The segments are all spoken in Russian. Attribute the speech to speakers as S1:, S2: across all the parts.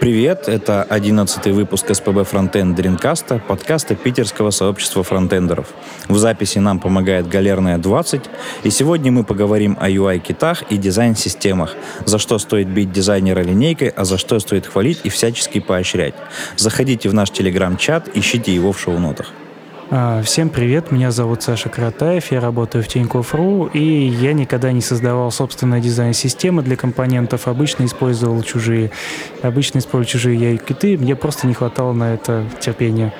S1: Привет, это одиннадцатый выпуск СПБ Фронтенд Дринкаста, подкаста питерского сообщества фронтендеров. В записи нам помогает Галерная 20, и сегодня мы поговорим о UI-китах и дизайн-системах, за что стоит бить дизайнера линейкой, а за что стоит хвалить и всячески поощрять. Заходите в наш телеграм-чат, ищите его в шоу-нотах.
S2: А, всем привет, меня зовут Саша Каратаев, я работаю в Тинькофф.ру, и я никогда не создавал собственные дизайн-системы для компонентов, обычно использовал чужие. Обычно использовал чужие я и киты, мне просто не хватало на это терпения.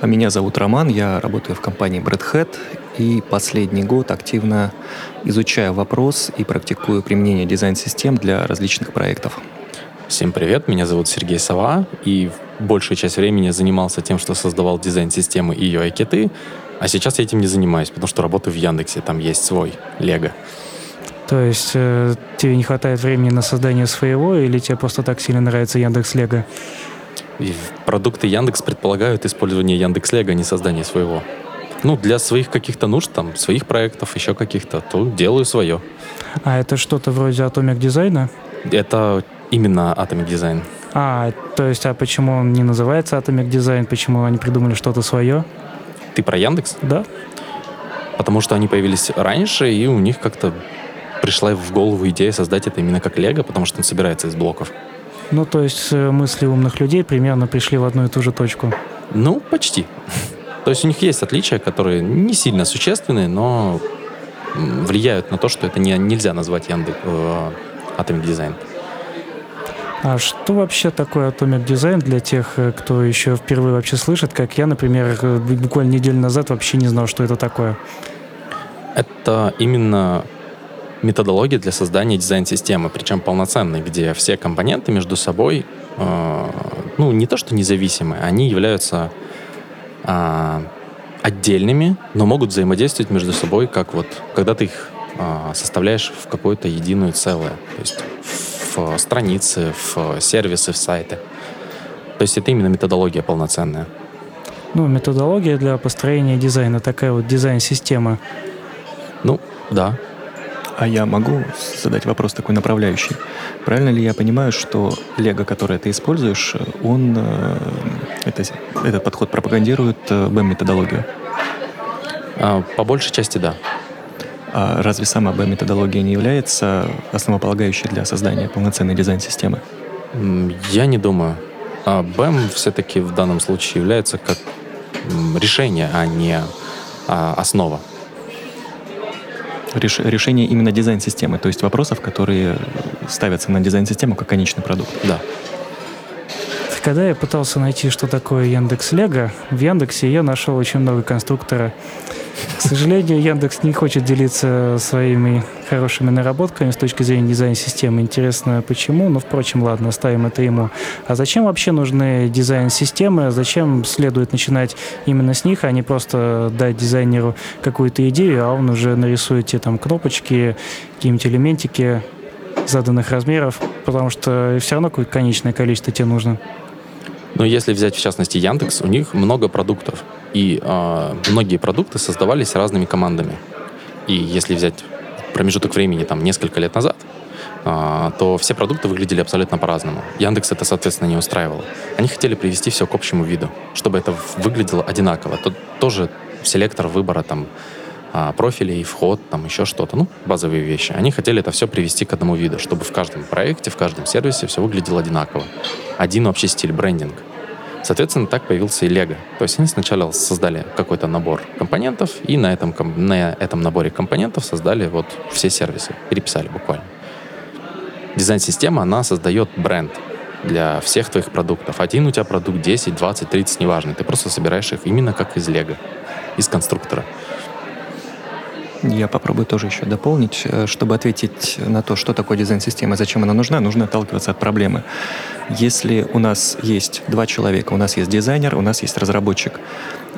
S3: А меня зовут Роман, я работаю в компании Bread Hat, и последний год активно изучаю вопрос и практикую применение дизайн-систем для различных проектов.
S4: Всем привет, меня зовут Сергей Сова, и большую часть времени занимался тем, что создавал дизайн-системы и UI-киты, а сейчас я этим не занимаюсь, потому что работаю в Яндексе, там есть свой Лего.
S2: То есть э, тебе не хватает времени на создание своего, или тебе просто так сильно нравится Яндекс Лего?
S4: И продукты Яндекс предполагают использование Яндекс Лего, а не создание своего. Ну, для своих каких-то нужд, там, своих проектов, еще каких-то, то делаю свое.
S2: А это что-то вроде Atomic дизайна?
S4: Это Именно Atomic Design.
S2: А, то есть, а почему он не называется Atomic Design? Почему они придумали что-то свое?
S4: Ты про Яндекс?
S2: Да.
S4: Потому что они появились раньше, и у них как-то пришла в голову идея создать это именно как Лего, потому что он собирается из блоков.
S2: Ну, то есть э, мысли умных людей примерно пришли в одну и ту же точку.
S4: Ну, почти. То есть у них есть отличия, которые не сильно существенные, но влияют на то, что это не, нельзя назвать Яндекс э, Atomic Design.
S2: А что вообще такое Atomic Design для тех, э, кто еще впервые вообще слышит, как я, например, э, буквально неделю назад вообще не знал, что это такое?
S4: Это именно методология для создания дизайн-системы, причем полноценной, где все компоненты между собой, э, ну, не то что независимые, они являются э, отдельными, но могут взаимодействовать между собой, как вот, когда ты их э, составляешь в какое-то единое целое. То есть в страницы, в сервисы, в сайты. То есть это именно методология полноценная.
S2: Ну, методология для построения дизайна, такая вот дизайн-система.
S4: Ну, да.
S3: А я могу задать вопрос такой направляющий? Правильно ли я понимаю, что Лего, которое ты используешь, он э, это, этот подход пропагандирует BEM-методологию?
S4: А, по большей части, да.
S3: А разве сама B-методология не является основополагающей для создания полноценной дизайн-системы?
S4: Я не думаю. А BEM все-таки в данном случае является как решение, а не а, основа.
S3: Реш, решение именно дизайн-системы, то есть вопросов, которые ставятся на дизайн-систему как конечный продукт.
S4: Да.
S2: Когда я пытался найти, что такое Яндекс Лего, в Яндексе я нашел очень много конструктора к сожалению, Яндекс не хочет делиться своими хорошими наработками с точки зрения дизайн-системы. Интересно, почему? Ну, впрочем, ладно, оставим это ему. А зачем вообще нужны дизайн-системы? Зачем следует начинать именно с них, а не просто дать дизайнеру какую-то идею, а он уже нарисует те там кнопочки, какие-нибудь элементики заданных размеров, потому что все равно конечное количество тебе нужно.
S4: Но если взять в частности Яндекс, у них много продуктов. И э, многие продукты создавались разными командами. И если взять промежуток времени, там, несколько лет назад, э, то все продукты выглядели абсолютно по-разному. Яндекс это, соответственно, не устраивало. Они хотели привести все к общему виду, чтобы это выглядело одинаково. Тут тоже селектор выбора там а, профилей, вход, там еще что-то, ну, базовые вещи. Они хотели это все привести к одному виду, чтобы в каждом проекте, в каждом сервисе все выглядело одинаково. Один общий стиль, брендинг. Соответственно, так появился и Lego. То есть они сначала создали какой-то набор компонентов, и на этом, на этом наборе компонентов создали вот все сервисы, переписали буквально. Дизайн-система, она создает бренд для всех твоих продуктов. Один у тебя продукт 10, 20, 30, неважно. Ты просто собираешь их именно как из Лего, из конструктора.
S3: Я попробую тоже еще дополнить. Э, чтобы ответить на то, что такое дизайн-система, зачем она нужна, нужно отталкиваться от проблемы. Если у нас есть два человека, у нас есть дизайнер, у нас есть разработчик,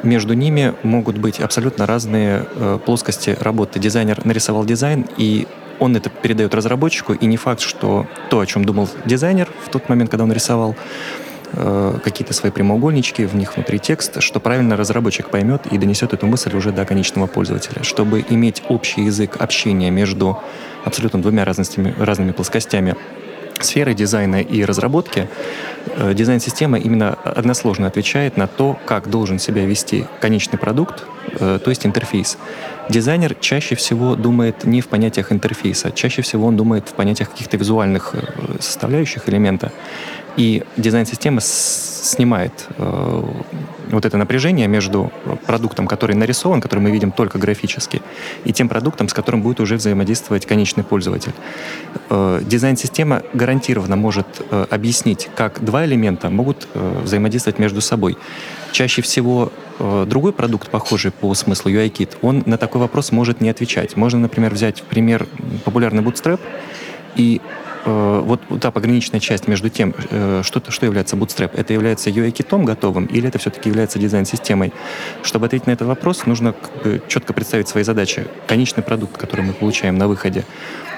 S3: между ними могут быть абсолютно разные э, плоскости работы. Дизайнер нарисовал дизайн, и он это передает разработчику, и не факт, что то, о чем думал дизайнер в тот момент, когда он рисовал, Э, какие-то свои прямоугольнички, в них внутри текст, что правильно разработчик поймет и донесет эту мысль уже до конечного пользователя. Чтобы иметь общий язык общения между абсолютно двумя разными, разными плоскостями сферы дизайна и разработки э, дизайн-система именно односложно отвечает на то, как должен себя вести конечный продукт, э, то есть интерфейс. Дизайнер чаще всего думает не в понятиях интерфейса, чаще всего он думает в понятиях каких-то визуальных составляющих элемента. И дизайн-система снимает э, вот это напряжение между продуктом, который нарисован, который мы видим только графически, и тем продуктом, с которым будет уже взаимодействовать конечный пользователь. Э, дизайн-система гарантированно может э, объяснить, как два элемента могут э, взаимодействовать между собой. Чаще всего э, другой продукт, похожий по смыслу UIKit, он на такой вопрос может не отвечать. Можно, например, взять пример популярный Bootstrap и Э, вот та пограничная часть между тем, э, что, что является Bootstrap, это является UI-китом готовым или это все-таки является дизайн-системой? Чтобы ответить на этот вопрос, нужно четко представить свои задачи. Конечный продукт, который мы получаем на выходе,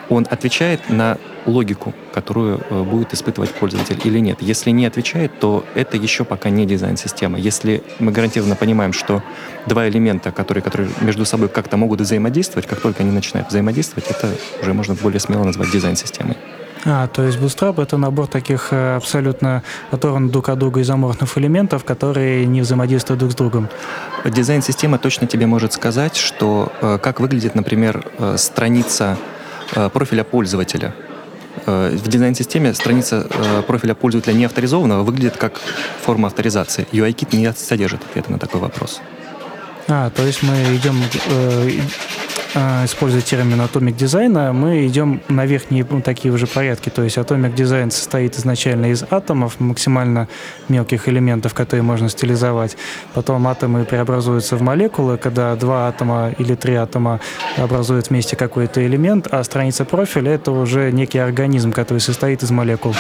S3: он отвечает на логику, которую э, будет испытывать пользователь или нет. Если не отвечает, то это еще пока не дизайн-система. Если мы гарантированно понимаем, что два элемента, которые, которые между собой как-то могут взаимодействовать, как только они начинают взаимодействовать, это уже можно более смело назвать дизайн-системой.
S2: А, то есть Bootstrap — это набор таких э, абсолютно оторванных друг от друга изоморфных элементов, которые не взаимодействуют друг с другом.
S3: Дизайн-система точно тебе может сказать, что э, как выглядит, например, э, страница профиля пользователя. В дизайн-системе страница профиля пользователя не авторизованного выглядит как форма авторизации. UIKit не содержит ответа на такой вопрос.
S2: А, то есть мы идем а, используя термин Atomic Design, мы идем на верхние ну, такие уже порядки. То есть Atomic Design состоит изначально из атомов, максимально мелких элементов, которые можно стилизовать. Потом атомы преобразуются в молекулы, когда два атома или три атома образуют вместе какой-то элемент, а страница профиля — это уже некий организм, который состоит из молекул.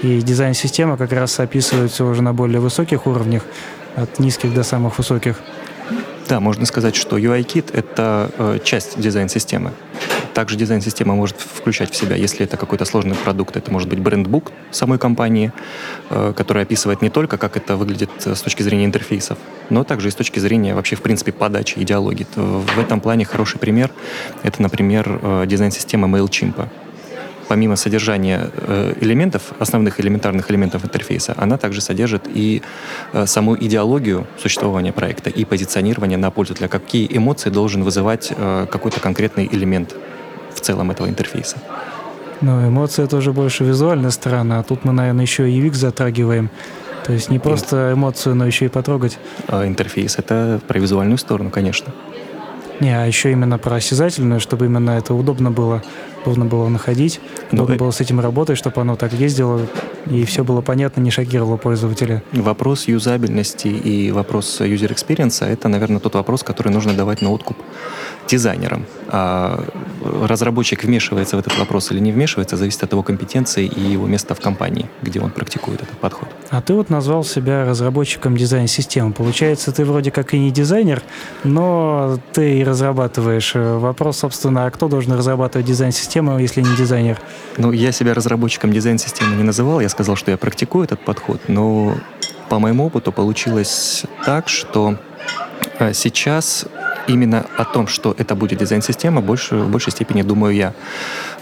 S2: И дизайн-система как раз описывается уже на более высоких уровнях, от низких до самых высоких.
S3: Да, можно сказать, что UI-кит — это э, часть дизайн-системы. Также дизайн-система может включать в себя, если это какой-то сложный продукт, это может быть брендбук самой компании, э, который описывает не только, как это выглядит с точки зрения интерфейсов, но также и с точки зрения вообще, в принципе, подачи, идеологии. В этом плане хороший пример — это, например, э, дизайн-система MailChimp помимо содержания э, элементов, основных элементарных элементов интерфейса, она также содержит и э, саму идеологию существования проекта и позиционирование на пользователя, какие эмоции должен вызывать э, какой-то конкретный элемент в целом этого интерфейса.
S2: Ну, эмоции это уже больше визуальная сторона, а тут мы, наверное, еще и UX затрагиваем. То есть не просто эмоцию, но еще и потрогать.
S3: А интерфейс — это про визуальную сторону, конечно.
S2: Не, а еще именно про осязательную, чтобы именно это удобно было удобно было находить, ну, удобно было с этим работать, чтобы оно так ездило, и все было понятно, не шокировало пользователя.
S3: Вопрос юзабельности и вопрос user experience — это, наверное, тот вопрос, который нужно давать на откуп дизайнерам. А разработчик вмешивается в этот вопрос или не вмешивается, зависит от его компетенции и его места в компании, где он практикует этот подход.
S2: А ты вот назвал себя разработчиком дизайн-системы. Получается, ты вроде как и не дизайнер, но ты и разрабатываешь. Вопрос, собственно, а кто должен разрабатывать дизайн-систему, если не дизайнер?
S3: Ну, я себя разработчиком дизайн-системы не называл. Я сказал, что я практикую этот подход, но по моему опыту получилось так, что а, сейчас именно о том, что это будет дизайн-система, больше, в большей степени думаю я.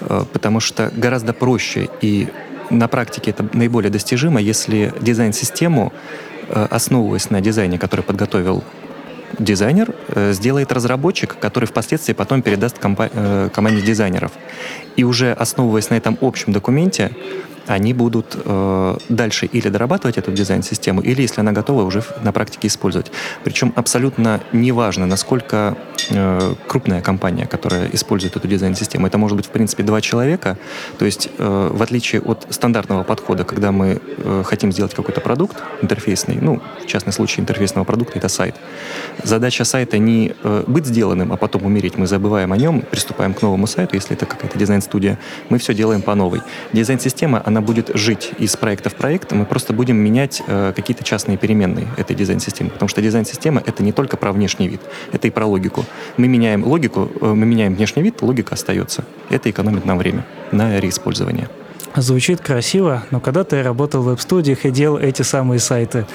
S3: Э, потому что гораздо проще и на практике это наиболее достижимо, если дизайн-систему, э, основываясь на дизайне, который подготовил дизайнер, э, сделает разработчик, который впоследствии потом передаст команде дизайнеров. И уже основываясь на этом общем документе, они будут э, дальше или дорабатывать эту дизайн-систему, или, если она готова, уже на практике использовать. Причем абсолютно неважно, насколько э, крупная компания, которая использует эту дизайн-систему. Это может быть, в принципе, два человека. То есть, э, в отличие от стандартного подхода, когда мы э, хотим сделать какой-то продукт интерфейсный, ну, в частном случае интерфейсного продукта это сайт. Задача сайта не э, быть сделанным, а потом умереть. Мы забываем о нем, приступаем к новому сайту, если это какая-то дизайн-студия. Мы все делаем по новой. Дизайн-система, она будет жить из проекта в проект, мы просто будем менять э, какие-то частные переменные этой дизайн-системы. Потому что дизайн-система — это не только про внешний вид, это и про логику. Мы меняем логику, э, мы меняем внешний вид, логика остается. Это экономит нам время на реиспользование.
S2: Звучит красиво, но когда-то я работал в веб-студиях и делал эти самые сайты.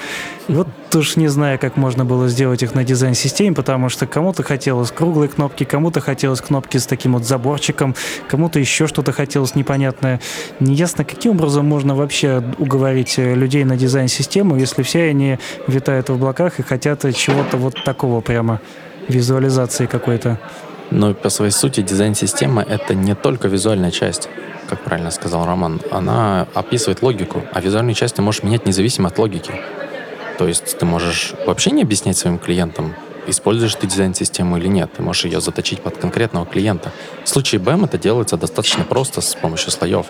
S2: И вот уж не знаю, как можно было сделать их на дизайн-системе, потому что кому-то хотелось круглые кнопки, кому-то хотелось кнопки с таким вот заборчиком, кому-то еще что-то хотелось непонятное. Неясно, каким образом можно вообще уговорить э, людей на дизайн-систему, если все они витают в облаках и хотят чего-то вот такого прямо, визуализации какой-то.
S4: Но по своей сути дизайн-система — это не только визуальная часть как правильно сказал Роман, она описывает логику, а визуальную часть ты можешь менять независимо от логики. То есть ты можешь вообще не объяснять своим клиентам, используешь ты дизайн-систему или нет. Ты можешь ее заточить под конкретного клиента. В случае BEM это делается достаточно просто с помощью слоев.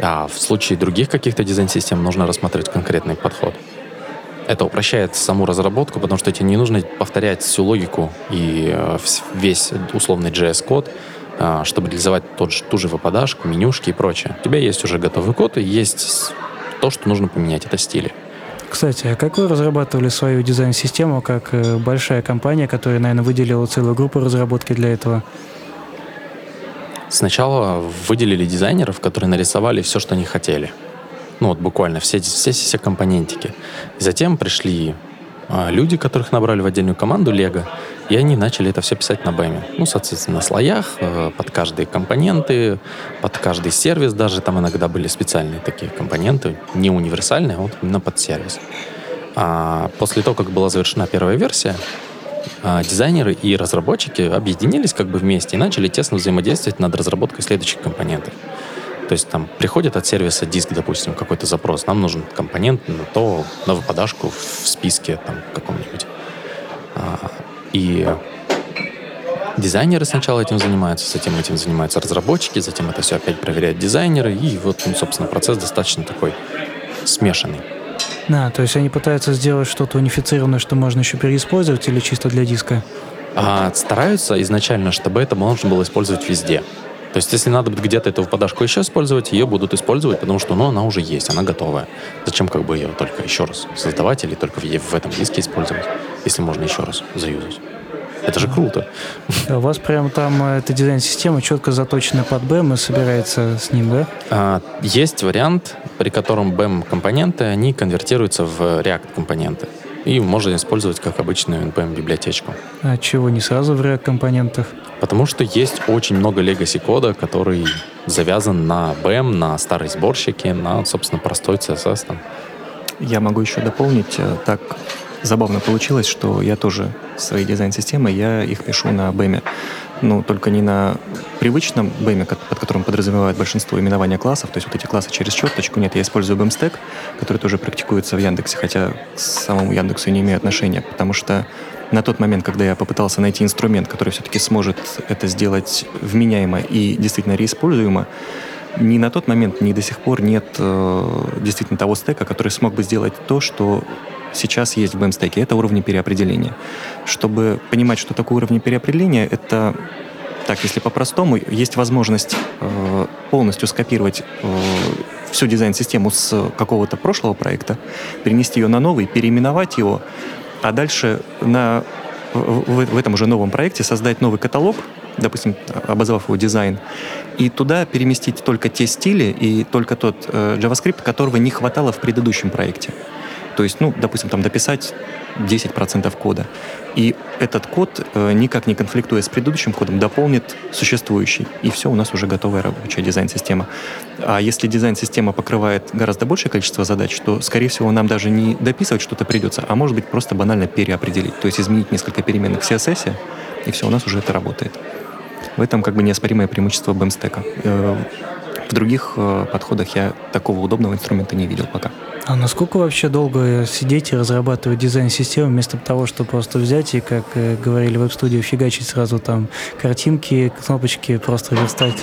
S4: А в случае других каких-то дизайн-систем нужно рассматривать конкретный подход. Это упрощает саму разработку, потому что тебе не нужно повторять всю логику и э, весь условный JS-код, а, чтобы реализовать тот же, ту же выпадашку, менюшки и прочее. У тебя есть уже готовый код и есть то, что нужно поменять, это стили.
S2: Кстати, а как вы разрабатывали свою дизайн-систему как э, большая компания, которая, наверное, выделила целую группу разработки для этого?
S4: Сначала выделили дизайнеров, которые нарисовали все, что они хотели. Ну вот буквально все, все, все компонентики. И затем пришли а, люди, которых набрали в отдельную команду Лего, и они начали это все писать на бэме. Ну, соответственно, на слоях, э, под каждые компоненты, под каждый сервис даже. Там иногда были специальные такие компоненты, не универсальные, а вот именно под сервис. А после того, как была завершена первая версия, а, дизайнеры и разработчики объединились как бы вместе и начали тесно взаимодействовать над разработкой следующих компонентов. То есть там приходит от сервиса диск, допустим, какой-то запрос, нам нужен компонент на то, на выпадашку в списке там каком-нибудь. А, и дизайнеры сначала этим занимаются, затем этим занимаются разработчики, затем это все опять проверяют дизайнеры, и вот, ну, собственно, процесс достаточно такой смешанный.
S2: Да, то есть они пытаются сделать что-то унифицированное, что можно еще переиспользовать или чисто для диска?
S4: А, стараются изначально, чтобы это можно было использовать везде. То есть, если надо будет где-то эту подашку еще использовать, ее будут использовать, потому что ну, она уже есть, она готовая. Зачем как бы ее только еще раз создавать или только в, в этом диске использовать, если можно еще раз заюзать? Это же круто.
S2: У вас прямо там э, эта дизайн-система четко заточена под BEM и собирается с ним, да?
S4: А, есть вариант, при котором BEM-компоненты, они конвертируются в React-компоненты. И можно использовать как обычную NPM-библиотечку.
S2: А чего не сразу в React-компонентах?
S4: Потому что есть очень много legacy кода, который завязан на BEM, на старые сборщики, на, собственно, простой CSS. Там.
S3: Я могу еще дополнить. Э, так забавно получилось, что я тоже свои дизайн-системы, я их пишу на BEM ну, только не на привычном BEM, под которым подразумевают большинство именования классов, то есть вот эти классы через черточку. Нет, я использую BEM-стек, который тоже практикуется в Яндексе, хотя к самому Яндексу не имею отношения, потому что на тот момент, когда я попытался найти инструмент, который все-таки сможет это сделать вменяемо и действительно реиспользуемо, ни на тот момент, ни до сих пор нет э, действительно того стека, который смог бы сделать то, что сейчас есть в BEM-стеке, это уровни переопределения. Чтобы понимать, что такое уровни переопределения, это так, если по-простому, есть возможность э, полностью скопировать э, всю дизайн-систему с какого-то прошлого проекта, перенести ее на новый, переименовать его, а дальше на, в, в этом уже новом проекте создать новый каталог, допустим, обозвав его дизайн, и туда переместить только те стили и только тот э, JavaScript, которого не хватало в предыдущем проекте. То есть, ну, допустим, там дописать 10% кода. И этот код, э, никак не конфликтуя с предыдущим кодом, дополнит существующий. И все, у нас уже готовая рабочая дизайн-система. А если дизайн-система покрывает гораздо большее количество задач, то, скорее всего, нам даже не дописывать что-то придется, а может быть просто банально переопределить. То есть изменить несколько переменных в CSS, и все, у нас уже это работает. В этом как бы неоспоримое преимущество BEM-стека. В других э, подходах я такого удобного инструмента не видел пока.
S2: А насколько вообще долго сидеть и разрабатывать дизайн-систему вместо того, чтобы просто взять и, как э, говорили в веб-студии, фигачить сразу там картинки, кнопочки, просто верстать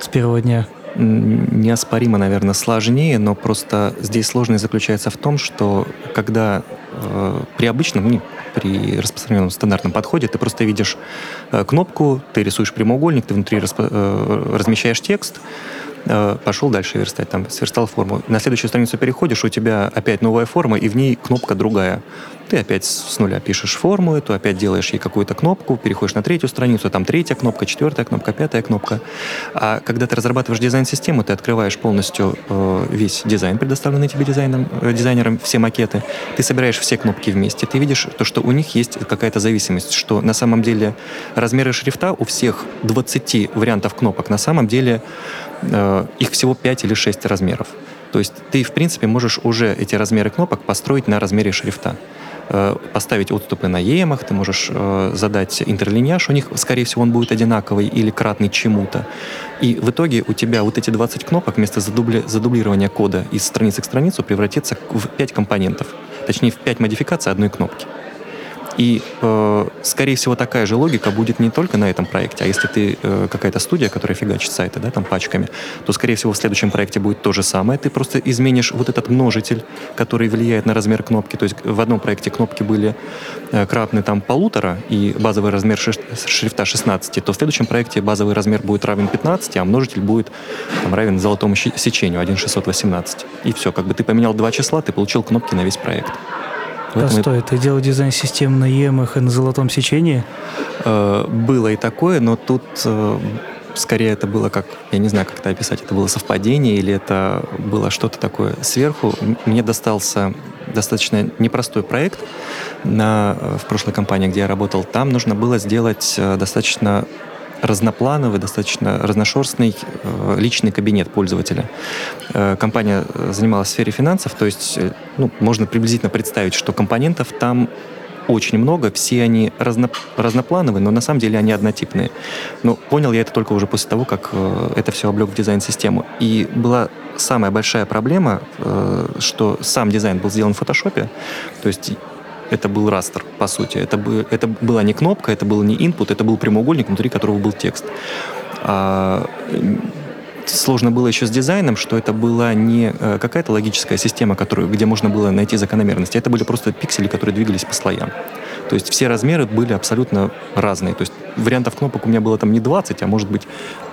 S2: с первого дня?
S3: Неоспоримо, наверное, сложнее, но просто здесь сложность заключается в том, что когда э, при обычном, ну, при распространенном стандартном подходе ты просто видишь э, кнопку, ты рисуешь прямоугольник, ты внутри расп- э, размещаешь текст, пошел дальше верстать, там, сверстал форму. На следующую страницу переходишь, у тебя опять новая форма, и в ней кнопка другая. Ты опять с нуля пишешь форму эту, опять делаешь ей какую-то кнопку, переходишь на третью страницу, там третья кнопка, четвертая кнопка, пятая кнопка. А когда ты разрабатываешь дизайн-систему, ты открываешь полностью э, весь дизайн, предоставленный тебе дизайном, э, дизайнером, все макеты, ты собираешь все кнопки вместе, ты видишь то, что у них есть какая-то зависимость, что на самом деле размеры шрифта у всех 20 вариантов кнопок, на самом деле э, их всего 5 или 6 размеров. То есть ты, в принципе, можешь уже эти размеры кнопок построить на размере шрифта поставить отступы на емах, ты можешь э, задать интерлиньяж, у них, скорее всего, он будет одинаковый или кратный чему-то. И в итоге у тебя вот эти 20 кнопок вместо задубли, задублирования кода из страницы к страницу превратится в 5 компонентов. Точнее, в 5 модификаций одной кнопки. И, э, скорее всего, такая же логика будет не только на этом проекте, а если ты э, какая-то студия, которая фигачит сайты, да, там пачками, то, скорее всего, в следующем проекте будет то же самое. Ты просто изменишь вот этот множитель, который влияет на размер кнопки. То есть в одном проекте кнопки были э, кратны там полутора и базовый размер шрифта 16, то в следующем проекте базовый размер будет равен 15, а множитель будет там, равен золотому сечению 1,618. И все, как бы ты поменял два числа, ты получил кнопки на весь проект.
S2: Постой, это... ты делал дизайн систем на емах и на золотом сечении?
S3: Э, было и такое, но тут э, скорее это было как, я не знаю, как это описать, это было совпадение или это было что-то такое сверху. Мне достался достаточно непростой проект на, э, в прошлой компании, где я работал. Там нужно было сделать достаточно разноплановый, достаточно разношерстный э, личный кабинет пользователя. Э, компания занималась в сфере финансов, то есть э, ну, можно приблизительно представить, что компонентов там очень много, все они разно, разноплановые, но на самом деле они однотипные. Но понял я это только уже после того, как это все облег в дизайн-систему. И была самая большая проблема, что сам дизайн был сделан в фотошопе, то есть это был растер, по сути. Это, бы, это была не кнопка, это был не input, это был прямоугольник, внутри которого был текст. А, сложно было еще с дизайном, что это была не э, какая-то логическая система, которую, где можно было найти закономерности, это были просто пиксели, которые двигались по слоям. То есть все размеры были абсолютно разные. То есть вариантов кнопок у меня было там не 20, а может быть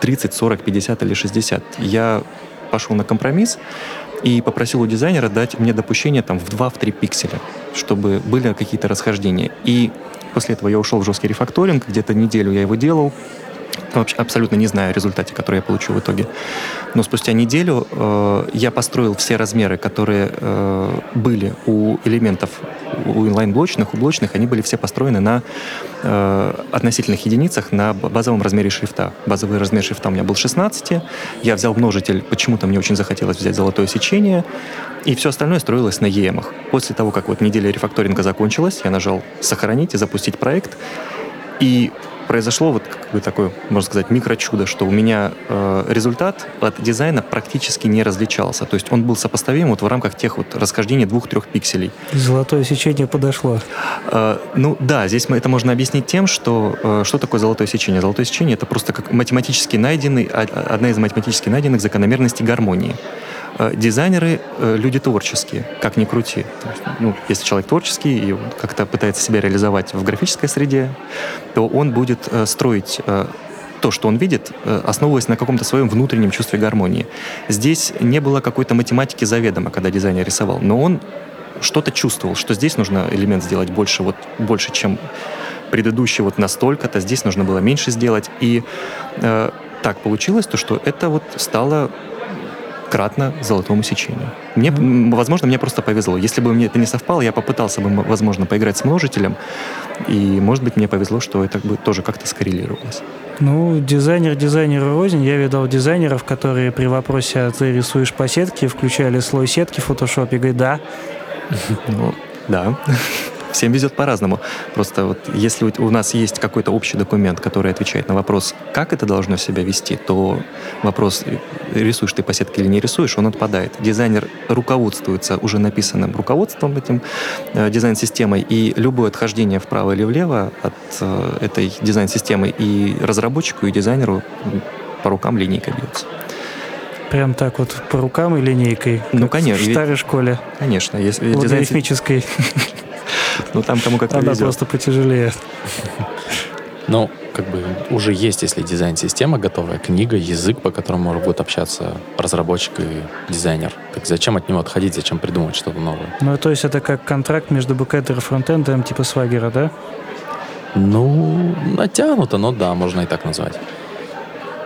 S3: 30, 40, 50 или 60. Я пошел на компромисс, и попросил у дизайнера дать мне допущение там в 2-3 пикселя, чтобы были какие-то расхождения. И после этого я ушел в жесткий рефакторинг, где-то неделю я его делал, вообще абсолютно не знаю о результате, который я получу в итоге. Но спустя неделю э, я построил все размеры, которые э, были у элементов, у инлайн-блочных, у блочных, они были все построены на э, относительных единицах на базовом размере шрифта. Базовый размер шрифта у меня был 16, я взял множитель, почему-то мне очень захотелось взять золотое сечение, и все остальное строилось на EM. После того, как вот неделя рефакторинга закончилась, я нажал «Сохранить» и «Запустить проект», и произошло вот как бы такое, можно сказать, микрочудо, что у меня э, результат от дизайна практически не различался. То есть он был сопоставим вот в рамках тех вот расхождений двух-трех пикселей.
S2: Золотое сечение подошло.
S3: Э, ну да, здесь мы это можно объяснить тем, что э, что такое золотое сечение. Золотое сечение это просто как математически найденный, а, одна из математически найденных закономерностей гармонии. Э, дизайнеры э, люди творческие, как ни крути. Есть, ну, если человек творческий и как-то пытается себя реализовать в графической среде, то он будет э, строить то, что он видит, основываясь на каком-то своем внутреннем чувстве гармонии. Здесь не было какой-то математики заведомо, когда дизайнер рисовал, но он что-то чувствовал, что здесь нужно элемент сделать больше, вот, больше, чем предыдущий вот настолько-то, здесь нужно было меньше сделать. И э, так получилось, то, что это вот стало кратно золотому сечению. Мне, возможно, мне просто повезло. Если бы мне это не совпало, я попытался бы, возможно, поиграть с множителем, и, может быть, мне повезло, что это бы тоже как-то скоррелировалось.
S2: Ну, дизайнер дизайнеру рознь. Я видал дизайнеров, которые при вопросе, а ты рисуешь по сетке, включали слой сетки в фотошопе, и говорят, да.
S3: Ну, да. Всем везет по-разному. Просто вот если у нас есть какой-то общий документ, который отвечает на вопрос, как это должно себя вести, то вопрос, рисуешь ты по сетке или не рисуешь, он отпадает. Дизайнер руководствуется уже написанным руководством этим э, дизайн-системой, и любое отхождение вправо или влево от э, этой дизайн-системы и разработчику, и дизайнеру по рукам линейкой бьется.
S2: Прям так вот по рукам и линейкой.
S3: Ну, конечно.
S2: В старой школе.
S3: Конечно.
S2: Если дизайн...
S3: Ну, там кому как
S2: Она просто потяжелее.
S4: Ну, как бы уже есть, если дизайн-система готовая, книга, язык, по которому будут общаться разработчик и дизайнер. Так зачем от него отходить, зачем придумывать что-то новое?
S2: Ну, то есть это как контракт между бэкэндом и фронтендом типа Swagger, да?
S4: Ну, натянуто, но да, можно и так назвать.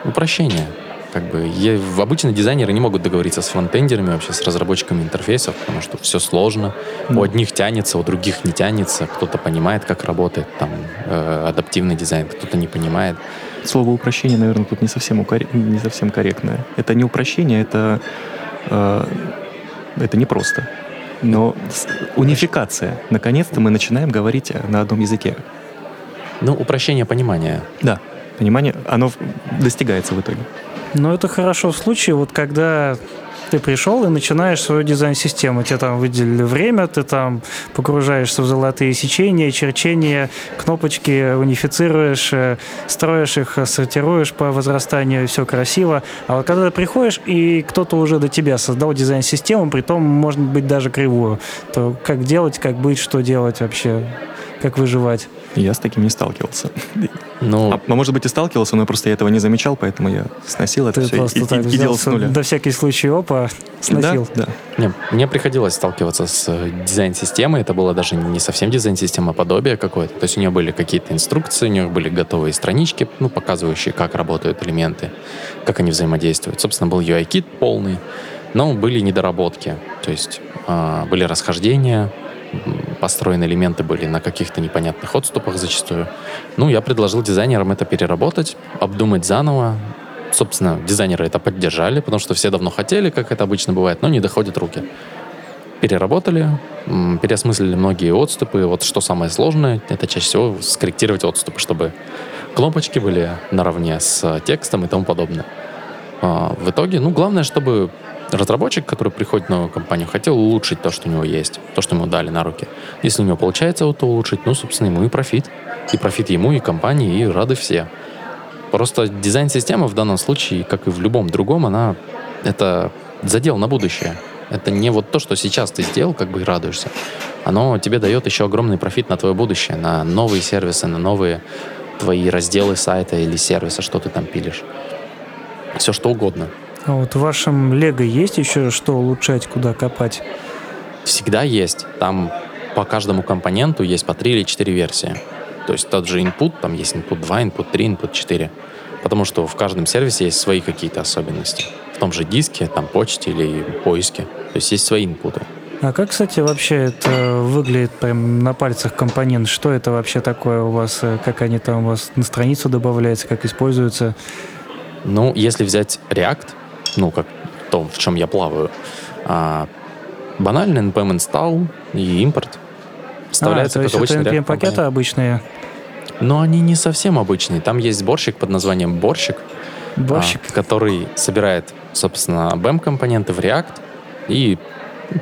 S4: Упрощение. Как бы я, обычно дизайнеры не могут договориться с фронтендерами, вообще с разработчиками интерфейсов, потому что все сложно. Mm. У одних тянется, у других не тянется. Кто-то понимает, как работает там э, адаптивный дизайн, кто-то не понимает.
S3: Слово упрощение, наверное, тут не совсем, укор... не совсем корректное. Это не упрощение, это, э, это не просто. Но унификация. Наконец-то мы начинаем говорить на одном языке.
S4: Ну, упрощение понимания.
S3: Да, понимание, оно достигается в итоге.
S2: Но это хорошо в случае, вот когда ты пришел и начинаешь свою дизайн-систему. Тебе там выделили время, ты там погружаешься в золотые сечения, черчения, кнопочки унифицируешь, э, строишь их, сортируешь по возрастанию, все красиво. А вот когда ты приходишь, и кто-то уже до тебя создал дизайн-систему, при том, может быть, даже кривую, то как делать, как быть, что делать вообще, как выживать?
S3: Я с таким не сталкивался.
S4: Ну,
S3: а, а может быть и сталкивался, но просто я этого не замечал, поэтому я сносил это все
S2: просто
S3: и,
S2: так
S3: и, и делал с нуля.
S2: До всякий случай опа, сносил.
S3: Да, да.
S4: Не, мне приходилось сталкиваться с э, дизайн-системой. Это было даже не совсем дизайн-система, а подобие какое-то. То есть у нее были какие-то инструкции, у нее были готовые странички, ну, показывающие, как работают элементы, как они взаимодействуют. Собственно, был UI-кит полный, но были недоработки. То есть э, были расхождения, построены элементы были на каких-то непонятных отступах зачастую. Ну, я предложил дизайнерам это переработать, обдумать заново. Собственно, дизайнеры это поддержали, потому что все давно хотели, как это обычно бывает, но не доходят руки. Переработали, переосмыслили многие отступы. Вот что самое сложное, это чаще всего скорректировать отступы, чтобы кнопочки были наравне с текстом и тому подобное. А, в итоге, ну, главное, чтобы разработчик, который приходит в новую компанию, хотел улучшить то, что у него есть, то, что ему дали на руки. Если у него получается это улучшить, ну, собственно, ему и профит. И профит ему, и компании, и рады все. Просто дизайн-система в данном случае, как и в любом другом, она это задел на будущее. Это не вот то, что сейчас ты сделал, как бы и радуешься. Оно тебе дает еще огромный профит на твое будущее, на новые сервисы, на новые твои разделы сайта или сервиса, что ты там пилишь. Все что угодно.
S2: А вот в вашем Лего есть еще что улучшать, куда копать?
S4: Всегда есть. Там по каждому компоненту есть по 3 или 4 версии. То есть тот же input, там есть input 2, input 3, input 4. Потому что в каждом сервисе есть свои какие-то особенности. В том же диске, там почте или поиске. То есть есть свои инпуты.
S2: А как, кстати, вообще это выглядит прям на пальцах компонент? Что это вообще такое у вас? Как они там у вас на страницу добавляются, как используются?
S4: Ну, если взять React, ну, как то, в чем я плаваю. А банальный npm install и импорт вставляется
S2: а,
S4: как обычный
S2: это npm-пакеты обычные?
S4: Но они не совсем обычные. Там есть сборщик под названием Борщик,
S2: Борщик.
S4: А, который собирает, собственно, BEM-компоненты в React и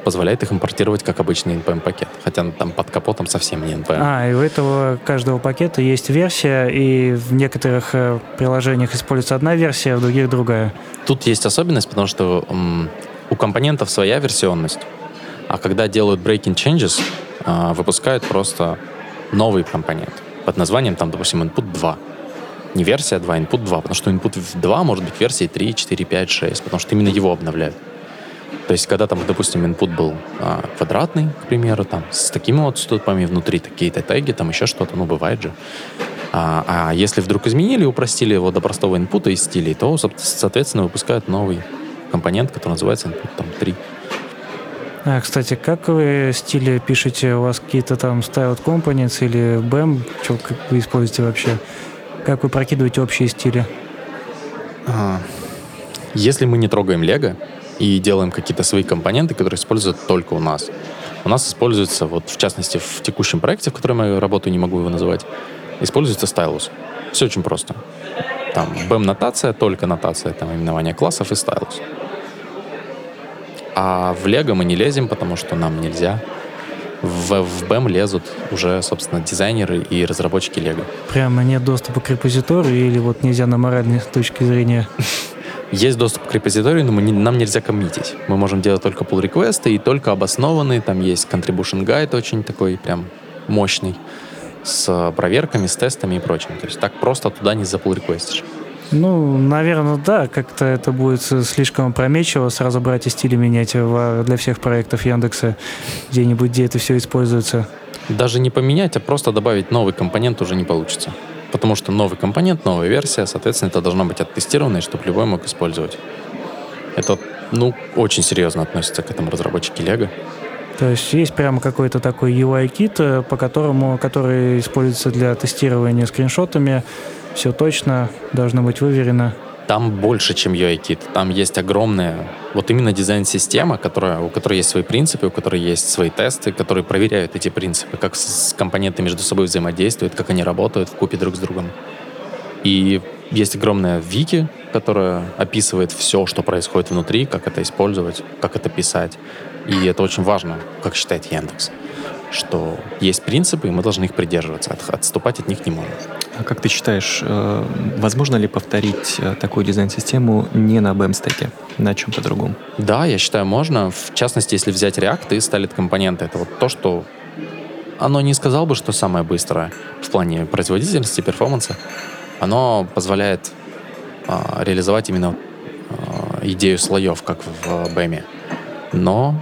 S4: позволяет их импортировать как обычный NPM-пакет. Хотя там под капотом совсем не NPM.
S2: А, и у этого каждого пакета есть версия, и в некоторых э, приложениях используется одна версия, а в других другая.
S4: Тут есть особенность, потому что м, у компонентов своя версионность. А когда делают breaking changes, э, выпускают просто новый компонент под названием, там, допустим, input 2. Не версия 2, input 2, потому что input 2 может быть версией 3, 4, 5, 6, потому что именно его обновляют. То есть, когда там, допустим, input был а, квадратный, к примеру, там, с такими вот отступами внутри, такие-то теги, там еще что-то, ну, бывает же. А, а если вдруг изменили, упростили его до простого инпута и стилей, то, соответственно, выпускают новый компонент, который называется input там, 3.
S2: А, кстати, как вы стили пишете? У вас какие-то там styled components или BEM? Что как вы используете вообще? Как вы прокидываете общие стили?
S4: А, если мы не трогаем Lego, и делаем какие-то свои компоненты, которые используют только у нас. У нас используется, вот в частности, в текущем проекте, в котором я работаю, не могу его называть, используется стайлус. Все очень просто. Там BEM-нотация, только нотация, там именование классов и стайлус. А в Lego мы не лезем, потому что нам нельзя. В, в BEM лезут уже, собственно, дизайнеры и разработчики Lego.
S2: Прямо нет доступа к репозиторию или вот нельзя на моральной точки зрения?
S4: Есть доступ к репозиторию, но мы не, нам нельзя коммитить. Мы можем делать только pull реквесты и только обоснованные. Там есть contribution guide очень такой прям мощный. с проверками, с тестами и прочим. То есть так просто туда не запул реквестишь.
S2: Ну, наверное, да, как-то это будет слишком опрометчиво сразу брать и стили менять для всех проектов Яндекса где-нибудь, где это все используется.
S4: Даже не поменять, а просто добавить новый компонент уже не получится. Потому что новый компонент, новая версия, соответственно, это должно быть оттестировано, чтобы любой мог использовать. Это, ну, очень серьезно относится к этому разработчики Lego.
S2: То есть есть прямо какой-то такой UI-кит, э, по которому, который используется для тестирования скриншотами. Все точно, должно быть выверено.
S4: Там больше, чем UI-кит. Там есть огромная, вот именно дизайн-система, которая, у которой есть свои принципы, у которой есть свои тесты, которые проверяют эти принципы, как с компоненты между собой взаимодействуют, как они работают в купе друг с другом. И есть огромная вики, которая описывает все, что происходит внутри, как это использовать, как это писать. И это очень важно, как считает Яндекс, что есть принципы, и мы должны их придерживаться, отступать от них не можем.
S3: А как ты считаешь, э, возможно ли повторить э, такую дизайн-систему не на BEM-стеке, на чем-то другом?
S4: Да, я считаю, можно. В частности, если взять React и Styled компоненты, это вот то, что оно не сказал бы, что самое быстрое в плане производительности, перформанса. Оно позволяет а, реализовать именно а, идею слоев, как в BEM. Но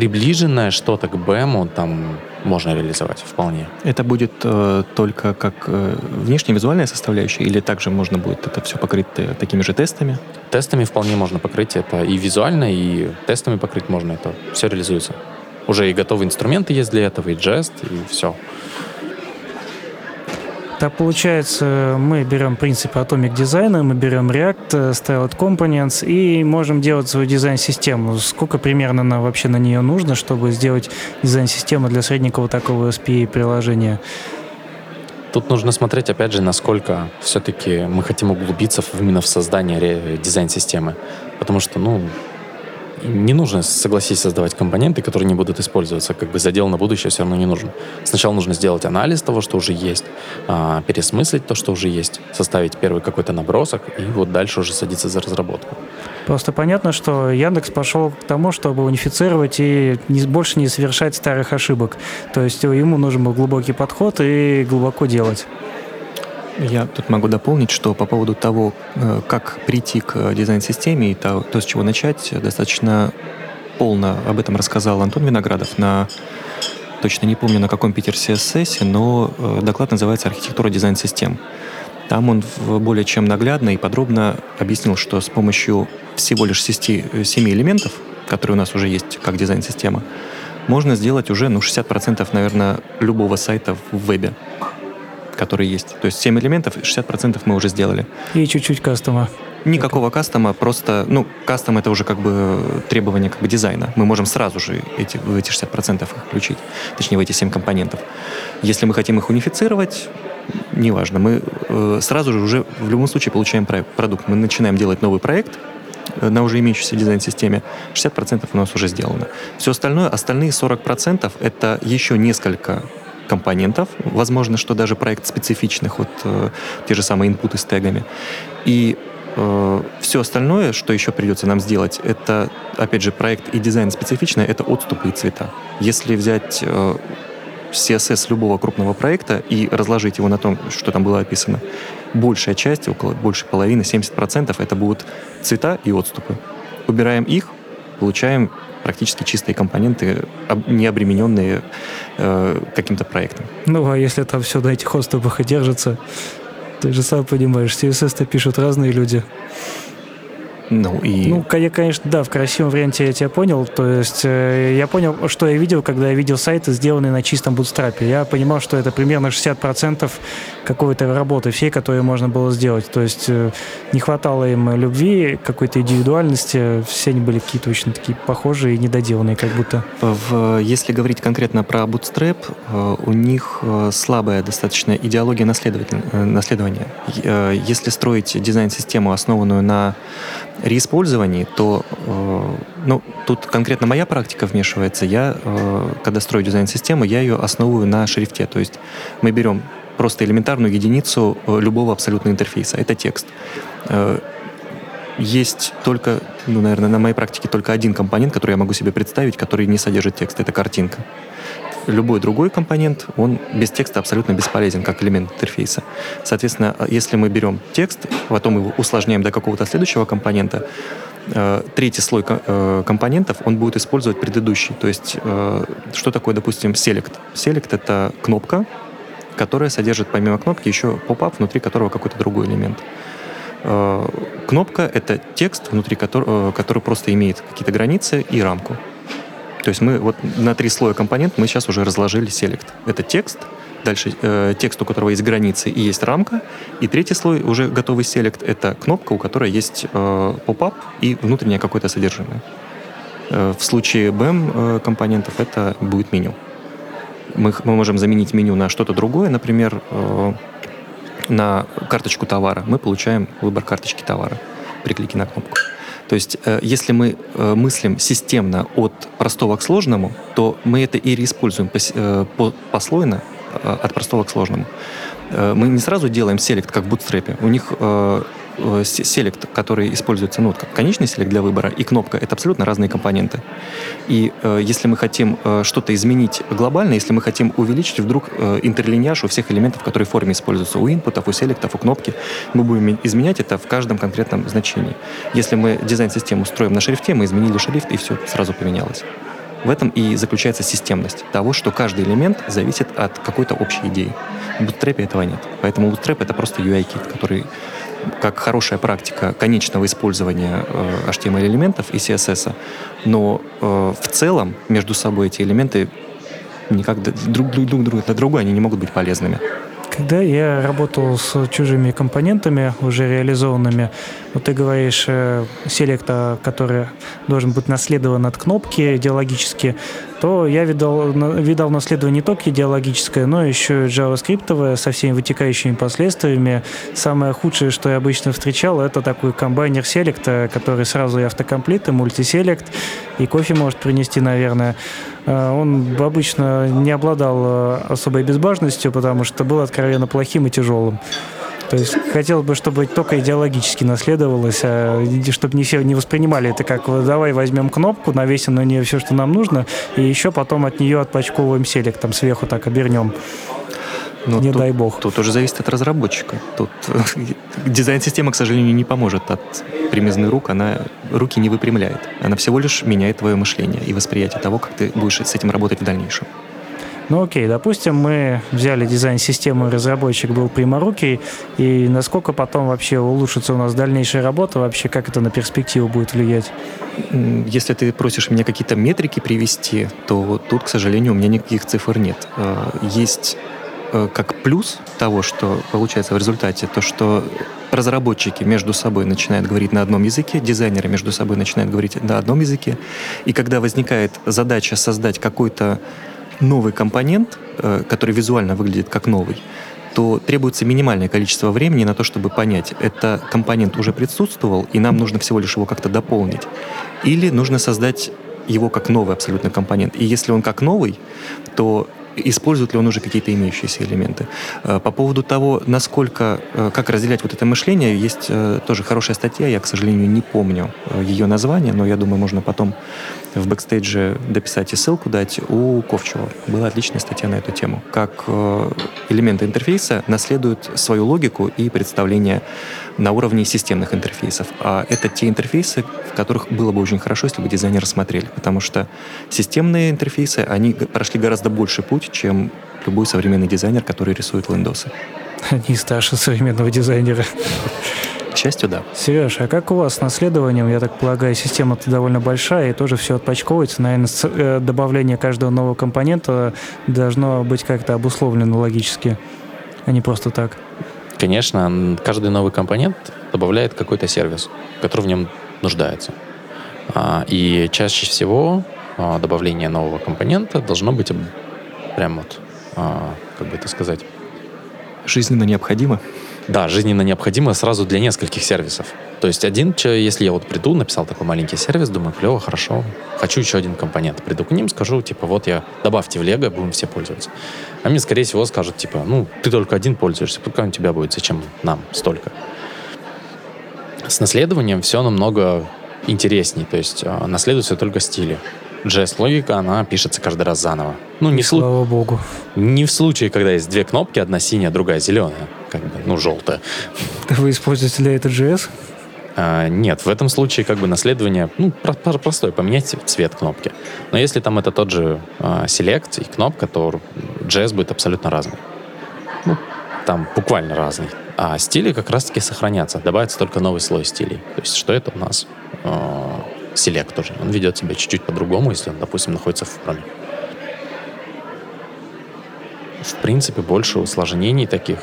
S4: приближенное что-то к BEM там можно реализовать вполне.
S3: Это будет э, только как э, внешняя визуальная составляющая или также можно будет это все покрыть э, такими же тестами?
S4: Тестами вполне можно покрыть это и визуально, и тестами покрыть можно это. Все реализуется. Уже и готовые инструменты есть для этого, и Jest, и все.
S2: Так получается, мы берем принципы Atomic дизайна, мы берем React, э, Styled Components и можем делать свою дизайн-систему. Сколько примерно на, вообще на нее нужно, чтобы сделать дизайн-систему для средненького такого SPA приложения?
S4: Тут нужно смотреть, опять же, насколько все-таки мы хотим углубиться именно в создание дизайн-системы. Потому что, ну, не нужно, согласись, создавать компоненты, которые не будут использоваться. Как бы задел на будущее все равно не нужен. Сначала нужно сделать анализ того, что уже есть, а, пересмыслить то, что уже есть, составить первый какой-то набросок, и вот дальше уже садиться за разработку.
S2: Просто понятно, что Яндекс пошел к тому, чтобы унифицировать и не, больше не совершать старых ошибок. То есть ему нужен был глубокий подход и глубоко делать.
S3: Я тут могу дополнить, что по поводу того, э, как прийти к дизайн-системе и то, то, с чего начать, достаточно полно об этом рассказал Антон Виноградов на точно не помню на каком Питер CSS, но э, доклад называется «Архитектура дизайн-систем». Там он более чем наглядно и подробно объяснил, что с помощью всего лишь 7 элементов, которые у нас уже есть как дизайн-система, можно сделать уже ну, 60%, наверное, любого сайта в вебе которые есть. То есть 7 элементов, 60% мы уже сделали.
S2: И чуть-чуть кастома.
S3: Никакого это... кастома, просто, ну, кастом это уже как бы требование как бы дизайна. Мы можем сразу же эти, в эти 60% их включить, точнее в эти 7 компонентов. Если мы хотим их унифицировать, неважно, мы э, сразу же уже в любом случае получаем продукт. Мы начинаем делать новый проект, э, на уже имеющейся дизайн-системе, 60% у нас уже сделано. Все остальное, остальные 40% это еще несколько компонентов, возможно, что даже проект специфичных, вот э, те же самые инпуты с тегами. И э, все остальное, что еще придется нам сделать, это, опять же, проект и дизайн специфичный, это отступы и цвета. Если взять э, CSS любого крупного проекта и разложить его на том, что там было описано, большая часть, около большей половины, 70% это будут цвета и отступы. Убираем их, получаем практически чистые компоненты, не обремененные э, каким-то проектом.
S2: Ну, а если там все на этих отступах и держится, ты же сам понимаешь, CSS-то пишут разные люди.
S3: Ну, и...
S2: Ну, я, конечно, да, в красивом варианте я тебя понял. То есть э, я понял, что я видел, когда я видел сайты, сделанные на чистом бутстрапе. Я понимал, что это примерно 60% какой-то работы всей, которую можно было сделать. То есть э, не хватало им любви, какой-то индивидуальности. Все они были какие-то очень такие похожие и недоделанные как будто.
S3: В, если говорить конкретно про Bootstrap, э, у них э, слабая достаточно идеология наследования. Э, если строить дизайн-систему, основанную на реиспользовании, то э, ну, тут конкретно моя практика вмешивается. Я, э, когда строю дизайн-систему, я ее основываю на шрифте. То есть мы берем просто элементарную единицу э, любого абсолютного интерфейса. Это текст. Есть только, ну, наверное, на моей практике только один компонент, который я могу себе представить, который не содержит текст. Это картинка. Любой другой компонент, он без текста абсолютно бесполезен, как элемент интерфейса. Соответственно, если мы берем текст, потом его усложняем до какого-то следующего компонента, э, третий слой э, компонентов, он будет использовать предыдущий. То есть, э, что такое, допустим, select? Select — это кнопка, которая содержит помимо кнопки еще поп-ап, внутри которого какой-то другой элемент. Кнопка — это текст, внутри которого, который просто имеет какие-то границы и рамку. То есть мы вот на три слоя компонент мы сейчас уже разложили select. Это текст, дальше э, текст, у которого есть границы и есть рамка, и третий слой уже готовый select — это кнопка, у которой есть э, поп-ап и внутреннее какое-то содержимое. Э, в случае BEM э, компонентов это будет меню. Мы, мы можем заменить меню на что-то другое, например, э, на карточку товара. Мы получаем выбор карточки товара при клике на кнопку. То есть, э, если мы э, мыслим системно от простого к сложному, то мы это и реиспользуем э, послойно от простого к сложному. Мы не сразу делаем селект, как в бутстрепе. У них селект, который используется ну, как конечный селект для выбора, и кнопка — это абсолютно разные компоненты. И э, если мы хотим э, что-то изменить глобально, если мы хотим увеличить вдруг э, интерлиньяж у всех элементов, которые в форме используются, у инпутов, у селектов, у кнопки, мы будем изменять это в каждом конкретном значении. Если мы дизайн-систему строим на шрифте, мы изменили шрифт, и все сразу поменялось. В этом и заключается системность того, что каждый элемент зависит от какой-то общей идеи. В Bootstrap этого нет. Поэтому Bootstrap — это просто UI-кит, который как хорошая практика конечного использования э, HTML-элементов и CSS, но э, в целом между собой эти элементы никак друг, друг, друг, друг на другу они не могут быть полезными.
S2: Когда я работал с чужими компонентами, уже реализованными, вот ты говоришь, э, селекта, который должен быть наследован от кнопки идеологически, то я видал, видал наследование не только идеологическое, но еще и JavaScript со всеми вытекающими последствиями. Самое худшее, что я обычно встречал, это такой комбайнер селекта, который сразу и автокомплит, и мультиселект, и кофе может принести, наверное. А, он обычно не обладал э, особой безбажностью, потому что был откровенно плохим и тяжелым. То есть хотелось бы, чтобы только идеологически наследовалось, а чтобы не все не воспринимали это как давай возьмем кнопку, навесим на нее все, что нам нужно, и еще потом от нее отпачковываем селектом сверху так обернем.
S3: Но не тут, дай бог. Тут уже зависит от разработчика. Тут дизайн-система, к сожалению, не поможет от примизны рук. Она руки не выпрямляет. Она всего лишь меняет твое мышление и восприятие того, как ты будешь с этим работать в дальнейшем.
S2: Ну окей, допустим, мы взяли дизайн-систему, разработчик был пряморукий, и насколько потом вообще улучшится у нас дальнейшая работа, вообще как это на перспективу будет влиять?
S3: Если ты просишь меня какие-то метрики привести, то тут, к сожалению, у меня никаких цифр нет. А, есть э, как плюс того, что получается в результате, то, что разработчики между собой начинают говорить на одном языке, дизайнеры между собой начинают говорить на одном языке, и когда возникает задача создать какой-то новый компонент, э, который визуально выглядит как новый, то требуется минимальное количество времени на то, чтобы понять, это компонент уже присутствовал, и нам нужно всего лишь его как-то дополнить. Или нужно создать его как новый абсолютно компонент. И если он как новый, то использует ли он уже какие-то имеющиеся элементы. Э, по поводу того, насколько, э, как разделять вот это мышление, есть э, тоже хорошая статья, я, к сожалению, не помню ее название, но я думаю, можно потом в бэкстейдже дописать и ссылку дать. У Ковчева была отличная статья на эту тему. Как элементы интерфейса наследуют свою логику и представление на уровне системных интерфейсов. А это те интерфейсы, в которых было бы очень хорошо, если бы дизайнеры смотрели, потому что системные интерфейсы, они прошли гораздо больше путь, чем любой современный дизайнер, который рисует Windows.
S2: Они старше современного дизайнера.
S3: К счастью, да.
S2: Сереж, а как у вас с наследованием? Я так полагаю, система-то довольно большая, и тоже все отпачковывается. Наверное, э, добавление каждого нового компонента должно быть как-то обусловлено логически, а не просто так.
S4: Конечно, каждый новый компонент добавляет какой-то сервис, который в нем нуждается. А, и чаще всего а, добавление нового компонента должно быть прям вот, а, как бы это сказать...
S3: Жизненно необходимо?
S4: Да, жизненно необходимо сразу для нескольких сервисов. То есть один, если я вот приду, написал такой маленький сервис, думаю, клево, хорошо, хочу еще один компонент. Приду к ним, скажу, типа, вот я, добавьте в Лего, будем все пользоваться. А мне, скорее всего, скажут, типа, ну, ты только один пользуешься, пока у тебя будет, зачем нам столько? С наследованием все намного интересней, то есть э, наследуются только стили. JS-логика, она пишется каждый раз заново. Ну, не, слу...
S2: Слава богу.
S4: не в случае, когда есть две кнопки, одна синяя, другая зеленая, как бы, ну, желтая.
S2: Вы используете для этого JS?
S4: А, нет, в этом случае как бы наследование, ну, про- про- простое, поменять цвет кнопки. Но если там это тот же а, Select и кнопка, то JS будет абсолютно разный. Ну, там буквально разный. А стили как раз-таки сохранятся. Добавится только новый слой стилей. То есть что это у нас? Select тоже. Он ведет себя чуть-чуть по-другому, если он, допустим, находится в проме. В принципе, больше усложнений таких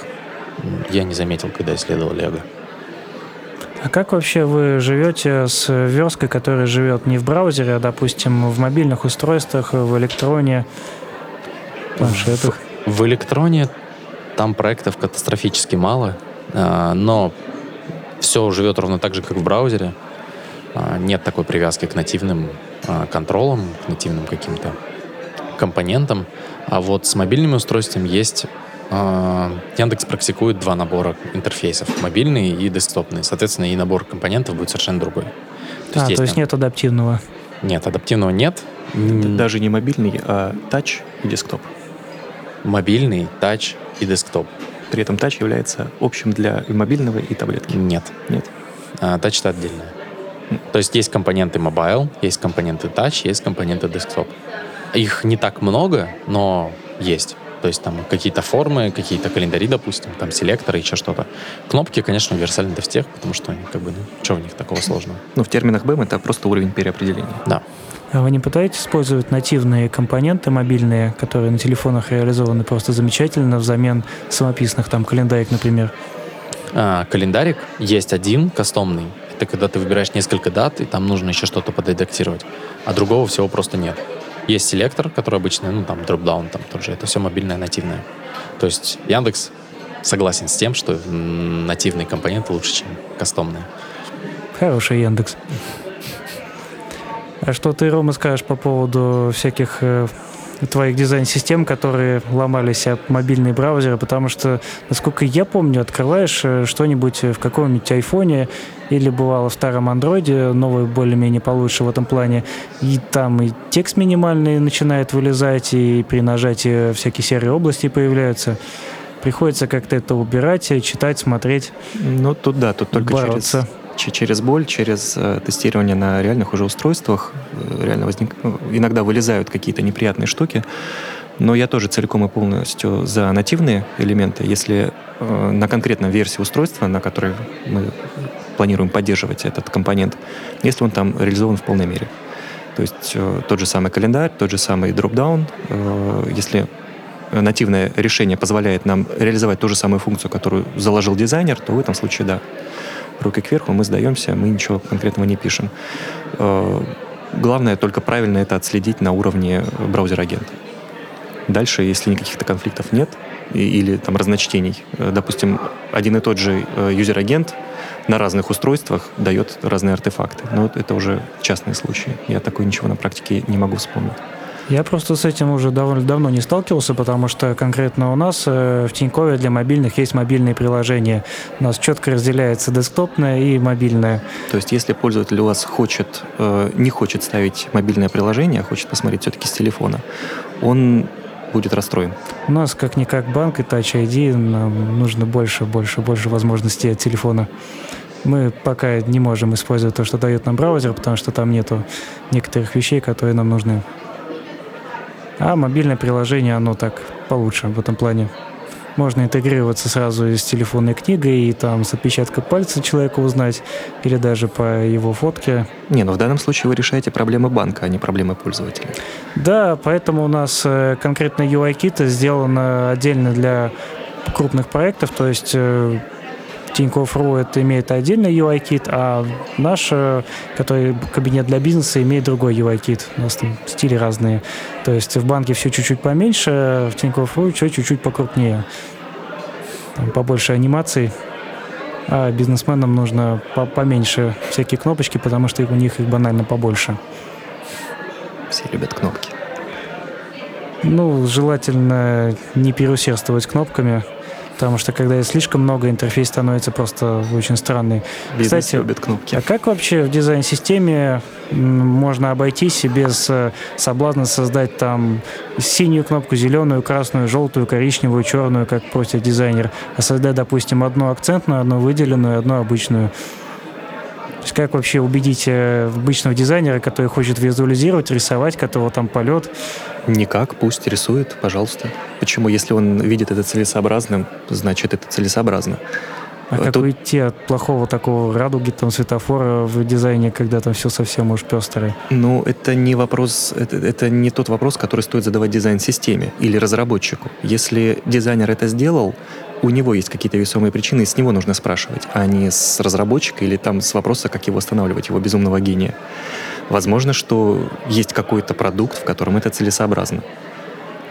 S4: я не заметил, когда исследовал Лего.
S2: А как вообще вы живете с версткой, которая живет не в браузере, а, допустим, в мобильных устройствах, в электроне, планшетах?
S4: В электроне там проектов катастрофически мало, а, но все живет ровно так же, как в браузере. А, Нет такой привязки к нативным а, контролам, к нативным каким-то компонентам. А вот с мобильными устройствами есть... а, Яндекс практикует два набора интерфейсов, мобильный и десктопный. Соответственно, и набор компонентов будет совершенно другой. То
S2: а,
S4: есть
S2: то есть
S4: там-
S2: нет адаптивного.
S4: Нет, адаптивного нет.
S3: Даже не мобильный, а тач и десктоп.
S4: Мобильный, тач и десктоп.
S3: При этом тач является общим для и мобильного, и таблетки.
S4: Нет.
S3: Нет.
S4: А, Touch это отдельное. То есть есть компоненты mobile, есть компоненты touch, есть компоненты desktop. Их не так много, но есть. То есть там какие-то формы, какие-то календари, допустим, там селекторы, еще что-то. Кнопки, конечно, универсальны для всех, потому что они как бы, ну, что в них такого сложного?
S3: Ну, в терминах BEM это просто уровень переопределения.
S4: Да.
S2: А вы не пытаетесь использовать нативные компоненты мобильные, которые на телефонах реализованы просто замечательно, взамен самописных, там, календарик, например?
S4: А, календарик есть один, кастомный. Это когда ты выбираешь несколько дат, и там нужно еще что-то подредактировать. А другого всего просто нет. Есть селектор, который обычный, ну, там, дропдаун, там тоже. Это все мобильное, нативное. То есть Яндекс согласен с тем, что нативные компоненты лучше, чем кастомные.
S2: Хороший Яндекс. А что ты, Рома, скажешь по поводу всяких э, твоих дизайн-систем, которые ломались об мобильные браузеры? Потому что, насколько я помню, открываешь э, что-нибудь в каком-нибудь айфоне или бывало в старом андроиде, новый более-менее получше в этом плане, и там и текст минимальный начинает вылезать, и при нажатии всякие серые области появляются. Приходится как-то это убирать, э, читать, смотреть,
S3: Ну, тут да, тут только
S2: бороться.
S3: Че- через боль, через э, тестирование на реальных уже устройствах э, реально возник... ну, иногда вылезают какие-то неприятные штуки, но я тоже целиком и полностью за нативные элементы. Если э, на конкретной версии устройства, на которой мы планируем поддерживать этот компонент, если он там реализован в полной мере. То есть э, тот же самый календарь, тот же самый дропдаун, э, если нативное решение позволяет нам реализовать ту же самую функцию, которую заложил дизайнер, то в этом случае да. Руки кверху, мы сдаемся, мы ничего конкретного не пишем. Э, Главное только правильно это отследить на уровне браузер-агента. Дальше, если никаких-то конфликтов нет или там разночтений, э, допустим, один и тот же э, user agent на разных устройствах дает разные артефакты. Но вот это уже частные случаи. Я такой ничего на практике не могу вспомнить.
S2: Я просто с этим уже довольно давно не сталкивался, потому что конкретно у нас э, в Тинькове для мобильных есть мобильные приложения. У нас четко разделяется десктопное и мобильное.
S3: То есть, если пользователь у вас хочет, э, не хочет ставить мобильное приложение, а хочет посмотреть все-таки с телефона, он будет расстроен.
S2: У нас как-никак банк и Touch ID, нам нужно больше, больше, больше возможностей от телефона. Мы пока не можем использовать то, что дает нам браузер, потому что там нету некоторых вещей, которые нам нужны. А мобильное приложение, оно так получше в этом плане. Можно интегрироваться сразу с телефонной книгой и там с отпечатка пальца человека узнать, или даже по его фотке.
S3: Не, но в данном случае вы решаете проблемы банка, а не проблемы пользователя.
S2: Да, поэтому у нас э, конкретно UI-кит сделан отдельно для крупных проектов, то есть э, Тинькофф.ру это имеет отдельный UI-кит, а наш, э, который кабинет для бизнеса, имеет другой UI-кит. У нас там стили разные. То есть в банке все чуть-чуть поменьше, в Тинькофф.ру все чуть-чуть покрупнее. Там побольше анимаций. А бизнесменам нужно по- поменьше всякие кнопочки, потому что у них их банально побольше.
S3: Все любят кнопки.
S2: Ну, желательно не переусердствовать кнопками. Потому что когда слишком много, интерфейс становится просто очень странный.
S3: Бизнес
S2: Кстати,
S3: любит кнопки.
S2: А как вообще в дизайн-системе можно обойтись без э, соблазна создать там синюю кнопку, зеленую, красную, желтую, коричневую, черную, как просит дизайнер, а создать, допустим, одну акцентную, одну выделенную, одну обычную? Есть как вообще убедить э, обычного дизайнера, который хочет визуализировать, рисовать, которого там полет?
S3: Никак, пусть рисует, пожалуйста. Почему? Если он видит это целесообразным, значит это целесообразно.
S2: А как
S3: Тут-
S2: уйти от плохого такого радуги, там, светофора в дизайне, когда там все совсем уж пестрое?
S3: Ну, это не вопрос, это, это не тот вопрос, который стоит задавать дизайн-системе или разработчику. Если дизайнер это сделал, у него есть какие-то весомые причины, и с него нужно спрашивать, а не с разработчика или там с вопроса, как его останавливать, его безумного гения. Возможно, что есть какой-то продукт, в котором это целесообразно.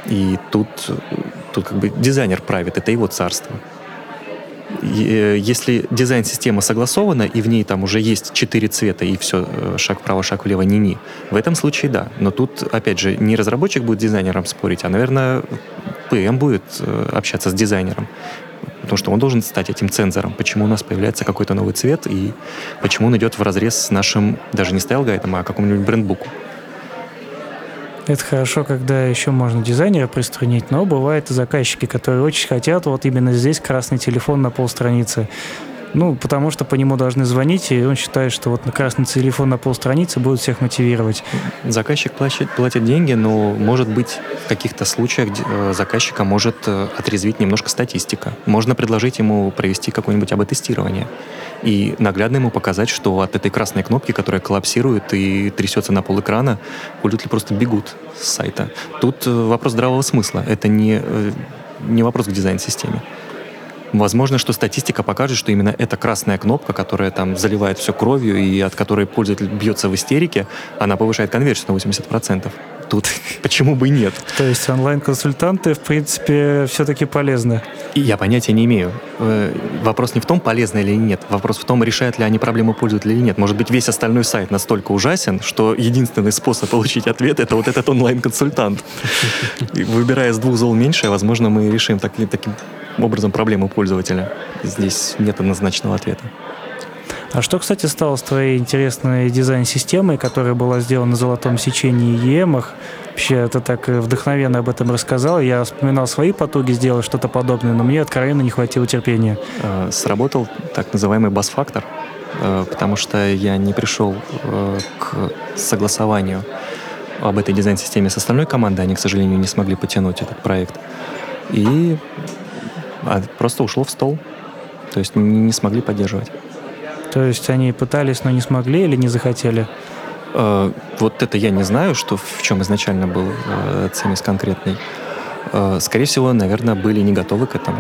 S3: И тут, тут как бы дизайнер правит, это его царство. Э, Если дизайн-система согласована, и в ней там уже есть четыре цвета, и все, шаг вправо, шаг влево, ни-ни, в этом случае да. Но тут, опять же, не разработчик будет дизайнером спорить, а, наверное, PM будет э, общаться с дизайнером. Потому что он должен стать этим цензором, почему у нас появляется какой-то новый цвет, и почему он идет в разрез с нашим, даже не style guide ом, а какому-нибудь брендбуку.
S2: Это хорошо, когда еще можно дизайнера приструнить, но бывают и заказчики, которые очень хотят вот именно здесь красный телефон на полстраницы. Ну, потому что по нему должны звонить, и он считает, что вот на красный телефон на полстраницы будет всех мотивировать.
S3: Заказчик платит, платит деньги, но, может быть, в каких-то случаях э, заказчика может э, отрезвить немножко статистика. Можно предложить ему провести какое-нибудь АБ-тестирование и наглядно ему показать, что от этой красной кнопки, которая коллапсирует и трясется на пол экрана, пользователи просто бегут с сайта. Тут э, вопрос здравого смысла. Это не, не вопрос к дизайн-системе. Возможно, что статистика покажет, что именно эта красная кнопка, которая там заливает все кровью и от которой пользователь бьется в истерике, она повышает конверсию на 80%. Тут почему бы и нет?
S2: То есть онлайн-консультанты, в принципе, все-таки полезны.
S3: И я понятия не имею. Э, Вопрос не в том, полезно или нет. Вопрос в том, решают ли они проблему пользователя или нет. Может быть, весь остальной сайт настолько ужасен, что единственный способ получить ответ — это вот этот онлайн-консультант. Выбирая из двух зол меньшее, возможно, мы решим так- таким образом проблему пользователя. Здесь нет однозначного ответа.
S2: А что, кстати, стало с твоей интересной дизайн-системой, которая была сделана на золотом сечении EM-ах? Вообще, ты так вдохновенно об этом рассказал. Я вспоминал свои потуги сделать что-то подобное, но мне откровенно не хватило терпения.
S3: Э, Сработал так называемый бас-фактор, э, потому что я не пришел э, к согласованию об этой дизайн-системе с остальной командой. Они, к сожалению, не смогли потянуть этот проект. И а, просто ушло в стол. То есть не смогли поддерживать.
S2: То есть они пытались, но не смогли или не захотели?
S3: Э, Вот это я не знаю, что в чем изначально был э, цимис конкретный. Э, Скорее всего, наверное, были не готовы к этому.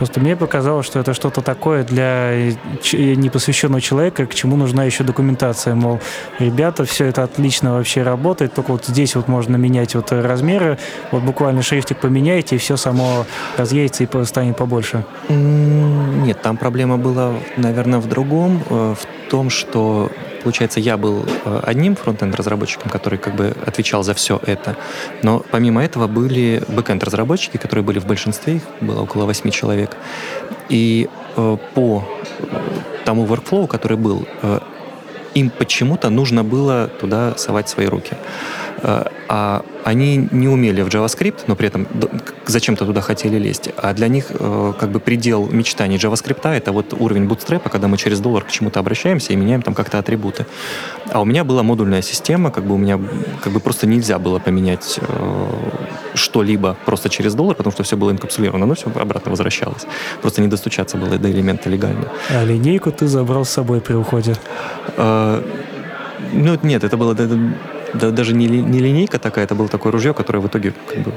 S2: Просто мне показалось, что это что-то такое для ч- непосвященного человека, к чему нужна еще документация. Мол, ребята, все это отлично вообще работает, только вот здесь вот можно менять вот размеры, вот буквально шрифтик поменяете, и все само разъедется и станет побольше.
S3: Нет, там проблема была, наверное, в другом, э, в том, что, получается, я был э, одним фронтенд-разработчиком, который как бы отвечал за все это, но помимо этого были бэкенд-разработчики, которые были в большинстве, их было около восьми человек, и э, по тому workflow, который был, э, им почему-то нужно было туда совать свои руки. Э, А они не умели в JavaScript, но при этом зачем-то туда хотели лезть. А для них э, как бы предел мечтаний JavaScript это вот уровень бутстрепа, когда мы через доллар к чему-то обращаемся и меняем там как-то атрибуты. А у меня была модульная система, как бы у меня как бы просто нельзя было поменять э, что-либо просто через доллар, потому что все было инкапсулировано, но все обратно возвращалось. Просто не достучаться было до элемента легально.
S2: А линейку ты забрал с собой при уходе.
S3: Ну, нет, это было да- да- да- даже не, не линейка такая, это было такое ружье, которое в итоге как бы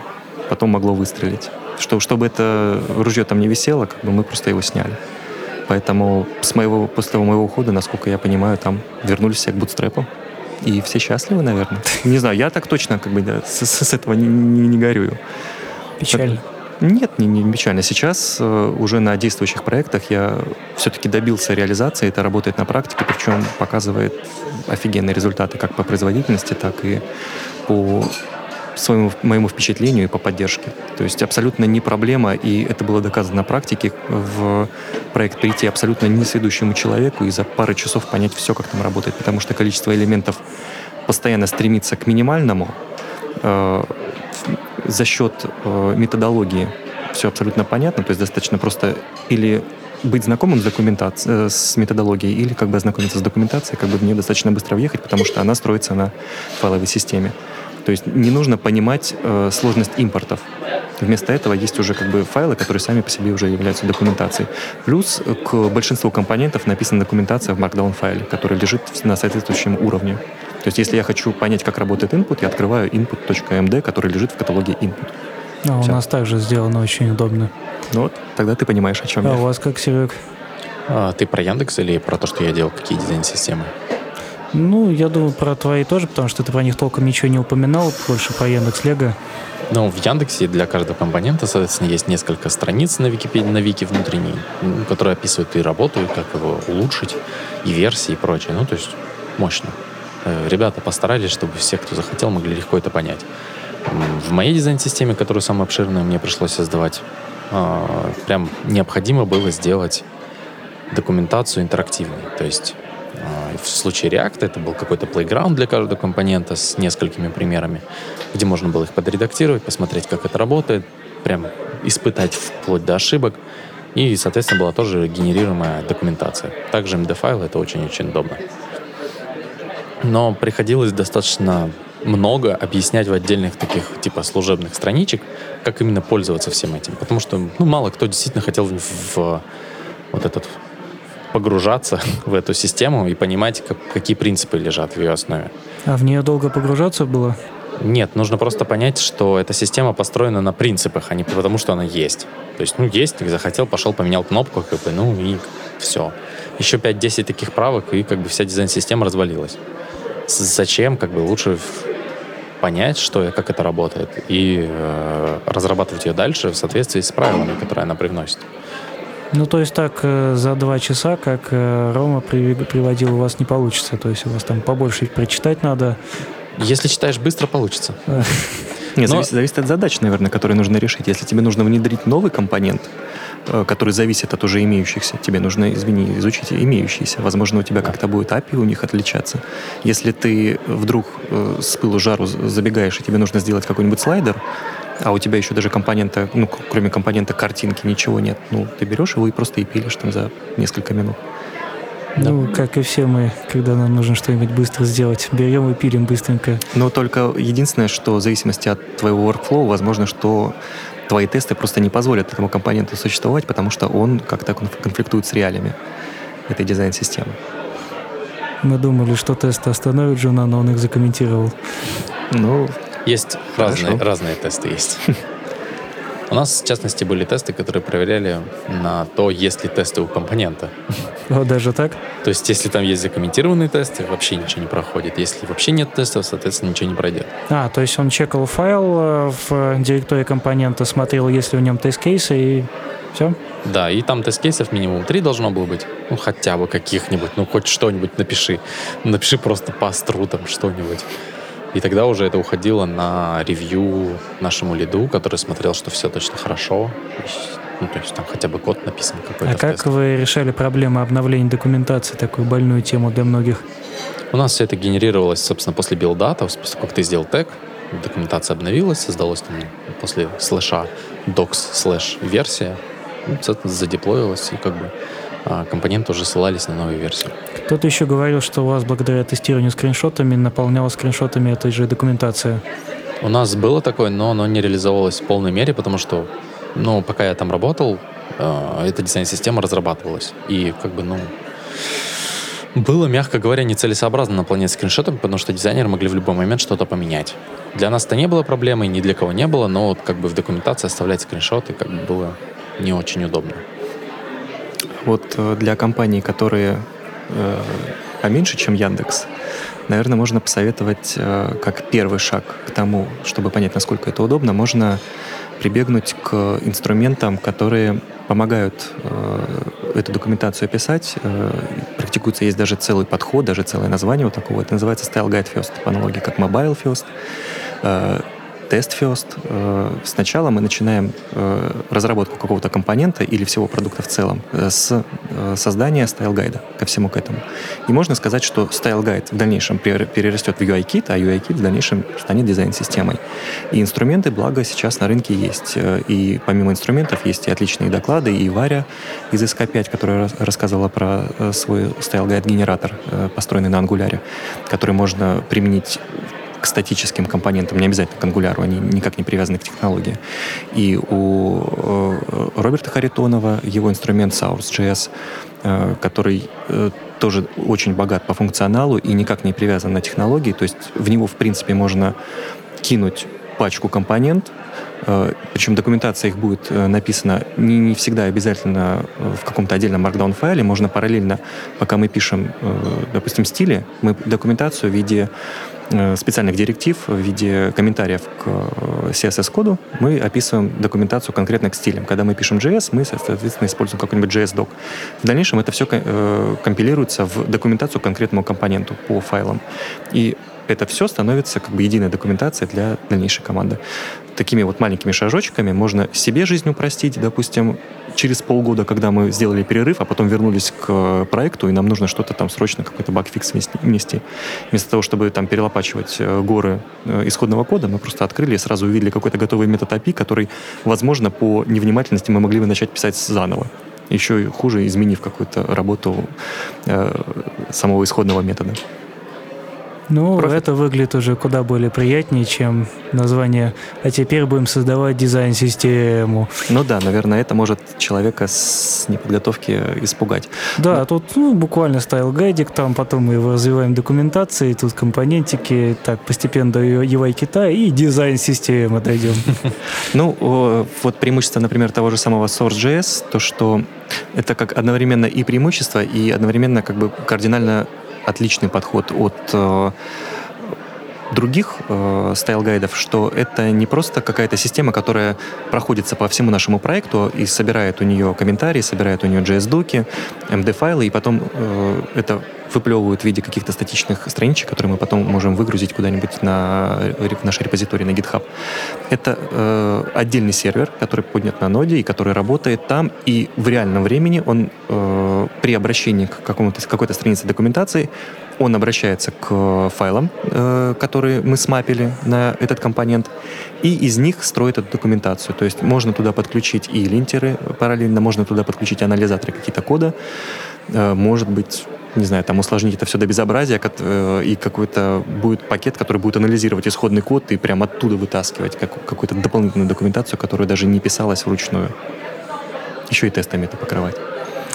S3: потом могло выстрелить. Что, чтобы это ружье там не висело, как бы мы просто его сняли. Поэтому с моего, после того моего ухода, насколько я понимаю, там вернулись все к бутстрепу. И все счастливы, наверное. Не знаю, я так точно как бы да, с, с- с этого не, не- не горюю.
S2: Печально.
S3: Нет, не, не печально. Сейчас э, уже на действующих проектах я все-таки добился реализации. Это работает на практике, причем показывает офигенные результаты как по производительности, так и по своему, моему впечатлению и по поддержке. То есть абсолютно не проблема, и это было доказано на практике, в проект прийти абсолютно несведущему человеку и за пару часов понять все, как там работает, потому что количество элементов постоянно стремится к минимальному э, за счет э, методологии. Все абсолютно понятно, то есть достаточно просто или быть знакомым с документацией, э, с методологией, или как бы ознакомиться с документацией, как бы в нее достаточно быстро въехать, потому что она строится на файловой системе. То есть не нужно понимать э, сложность импортов. Вместо этого есть уже как бы файлы, которые сами по себе уже являются документацией. Плюс к большинству компонентов написана документация в Markdown файле, который лежит на соответствующем уровне. То есть если я хочу понять, как работает input, я открываю input.md, который лежит в каталоге input.
S2: А у нас также сделано очень удобно.
S3: Ну вот, тогда ты понимаешь, о чем
S2: а
S3: я.
S2: у вас как, Серег?
S4: А, ты про Яндекс или про то, что я делал, какие дизайн-системы?
S2: Ну, я думаю, про твои тоже, потому что ты про них толком ничего не упоминал, больше про Яндекс Лего.
S4: Ну, в Яндексе для каждого компонента, соответственно, есть несколько страниц на Википедии, на Вики внутренней, которые описывают и работу, и как его улучшить, и версии, и прочее. Ну, то есть мощно. Э, ребята постарались, чтобы все, кто захотел, могли легко это понять. В моей дизайн-системе, которую самую обширную мне пришлось создавать, а, прям необходимо было сделать документацию интерактивной. То есть а, в случае React это был какой-то playground для каждого компонента с несколькими примерами, где можно было их подредактировать, посмотреть, как это работает, прям испытать вплоть до ошибок. И, соответственно, была тоже генерируемая документация. Также MD-файл — это очень-очень удобно. Но приходилось достаточно много объяснять в отдельных таких типа служебных страничек, как именно пользоваться всем этим. Потому что ну, мало кто действительно хотел в, в вот этот погружаться в эту систему и понимать, как, какие принципы лежат в ее основе.
S2: А в нее долго погружаться было?
S4: Нет, нужно просто понять, что эта система построена на принципах, а не потому, что она есть. То есть, ну, есть, захотел, пошел, поменял кнопку, как бы, ну, и все. Еще 5-10 таких правок, и как бы вся дизайн-система развалилась. Зачем, как бы, лучше понять, что, как это работает, и э, разрабатывать ее дальше в соответствии с правилами, которые она привносит.
S2: Ну, то есть так э, за два часа, как э, Рома приводил, у вас не получится. То есть у вас там побольше прочитать надо.
S4: Если читаешь быстро, получится.
S3: Нет, Но... зависит, зависит от задач, наверное, которые нужно решить. Если тебе нужно внедрить новый компонент, Э, который зависит от уже имеющихся. Тебе нужно, извини, изучить имеющиеся. Возможно, у тебя как-то будет API у них отличаться. Если ты вдруг э, с пылу жару забегаешь, и тебе нужно сделать какой-нибудь слайдер, а у тебя еще даже компонента, ну, кроме компонента картинки, ничего нет, ну, ты берешь его и просто и пилишь там за несколько минут.
S2: Ну, да. как и все мы, когда нам нужно что-нибудь быстро сделать, берем и пилим быстренько.
S3: Но только единственное, что в зависимости от твоего workflow, возможно, что твои тесты просто не позволят этому компоненту существовать, потому что он как-то конфликтует с реалиями этой дизайн-системы.
S2: Мы думали, что тесты остановят Джуна, но он их закомментировал.
S4: Ну, есть разные, разные тесты есть. У нас, в частности, были тесты, которые проверяли на то, есть ли тесты у компонента.
S2: О, даже так?
S4: То есть, если там есть закомментированные тесты, вообще ничего не проходит. Если вообще нет тестов, соответственно, ничего не пройдет.
S2: А, то есть он чекал файл э, в директории компонента, смотрел, есть ли в нем тест-кейсы и все?
S4: Да, и там тест-кейсов минимум три должно было быть. Ну, хотя бы каких-нибудь. Ну, хоть что-нибудь напиши. Напиши просто по астру там что-нибудь. И тогда уже это уходило на ревью нашему лиду, который смотрел, что все точно хорошо. Ну, то есть там хотя бы код написан какой-то.
S2: А как вы решали проблему обновления документации, такую больную тему для многих?
S4: У нас все это генерировалось, собственно, после билда-то, после того, как ты сделал тег, документация обновилась, создалось там после слэша docs слэш версия, ну, задеплоилось, и как бы компоненты уже ссылались на новые версии.
S2: Кто-то еще говорил, что у вас благодаря тестированию скриншотами наполнялась скриншотами этой же документация.
S4: У нас было такое, но оно не реализовывалось в полной мере, потому что, ну, пока я там работал, э, эта дизайн-система разрабатывалась. И как бы, ну, было, мягко говоря, нецелесообразно наполнять скриншотами, потому что дизайнеры могли в любой момент что-то поменять. Для нас это не было проблемой, ни для кого не было, но вот как бы в документации оставлять скриншоты как бы было не очень удобно.
S3: Вот э, для компаний, которые э, поменьше, чем Яндекс, наверное, можно посоветовать э, как первый шаг к тому, чтобы понять, насколько это удобно, можно прибегнуть к инструментам, которые помогают э, эту документацию описать. Э, практикуется, есть даже целый подход, даже целое название вот такого. Это называется Style Guide First, по аналогии как Mobile First. Э, first. Э, сначала мы начинаем э, разработку какого-то компонента или всего продукта в целом э, с создания стайл-гайда ко всему к этому. И можно сказать, что style guide в дальнейшем перерастет в UI kit, а UI kit в дальнейшем станет дизайн-системой. И инструменты, благо, сейчас на рынке есть. И помимо инструментов есть и отличные доклады, и Варя из SC5, которая рассказывала про свой стайл-гайд-генератор, построенный на ангуляре, который можно применить к статическим компонентам, не обязательно к ангуляру, они никак не привязаны к технологии. И у э, Роберта Харитонова его инструмент Source.js, э, который э, тоже очень богат по функционалу и никак не привязан на технологии, то есть в него, в принципе, можно кинуть пачку компонент, причем документация их будет написана не, не всегда обязательно в каком-то отдельном Markdown файле, можно параллельно, пока мы пишем, допустим, стили, мы документацию в виде специальных директив в виде комментариев к э, CSS-коду мы описываем документацию конкретно к стилям. Когда мы пишем JS, мы, соответственно, используем какой-нибудь JS-док. В дальнейшем это все э, компилируется в документацию к конкретному компоненту по файлам. И это все становится как бы единой документацией для дальнейшей команды. Такими вот маленькими шажочками можно себе жизнь упростить, допустим, через полгода, когда мы сделали перерыв, а потом вернулись к проекту, и нам нужно что-то там срочно, какой-то багфикс внести. Вместо того, чтобы там перелопачивать э, горы э, исходного кода, мы просто открыли и сразу увидели какой-то готовый метод API, который, возможно, по невнимательности мы могли бы начать писать заново еще хуже, изменив какую-то работу э, самого исходного метода.
S2: Ну, Профит. это выглядит уже куда более приятнее, чем название «А теперь будем создавать дизайн-систему».
S3: Ну да, наверное, это может человека с неподготовки испугать.
S2: Да, Но... тут ну, буквально стайл-гайдик, там потом мы его развиваем документацией, тут компонентики, так постепенно до UI-кита и дизайн-системы дойдем.
S3: Ну, вот преимущество, например, того же самого Source.js, то, что это как одновременно и преимущество, и одновременно как бы кардинально отличный подход от э, других э, стайл-гайдов, что это не просто какая-то система, которая проходится по всему нашему проекту и собирает у нее комментарии, собирает у нее JS-доки, MD-файлы, и потом э, это выплевывают в виде каких-то статичных страничек, которые мы потом можем выгрузить куда-нибудь на в наш репозиторий на GitHub. Это э, отдельный сервер, который поднят на ноде и который работает там, и в реальном времени он э, при обращении к какому-то какой-то странице документации он обращается к файлам, э, которые мы смапили на этот компонент, и из них строит эту документацию. То есть можно туда подключить и линтеры параллельно, можно туда подключить анализаторы какие-то кода, э, может быть не знаю, там усложнить это все до безобразия, э, и какой-то будет пакет, который будет анализировать исходный код и прямо оттуда вытаскивать как, какую-то дополнительную документацию, которая даже не писалась вручную. Еще и тестами это покрывать.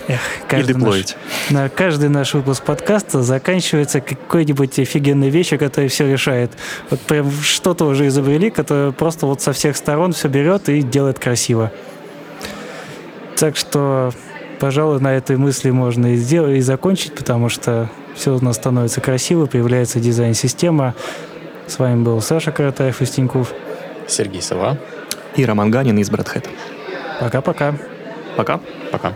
S2: Эх, каждый и Наш, на каждый наш выпуск подкаста заканчивается какой-нибудь офигенной вещью, которая все решает. Вот прям что-то уже изобрели, которое просто вот со всех сторон все берет и делает красиво. Так что пожалуй, на этой мысли можно и сделать, и закончить, потому что все у нас становится красиво, появляется дизайн-система. С вами был Саша Каратаев из Тинькофф.
S4: Сергей Сова.
S3: И Роман Ганин из Брэдхэт.
S2: Пока-пока.
S3: Пока.
S4: Пока.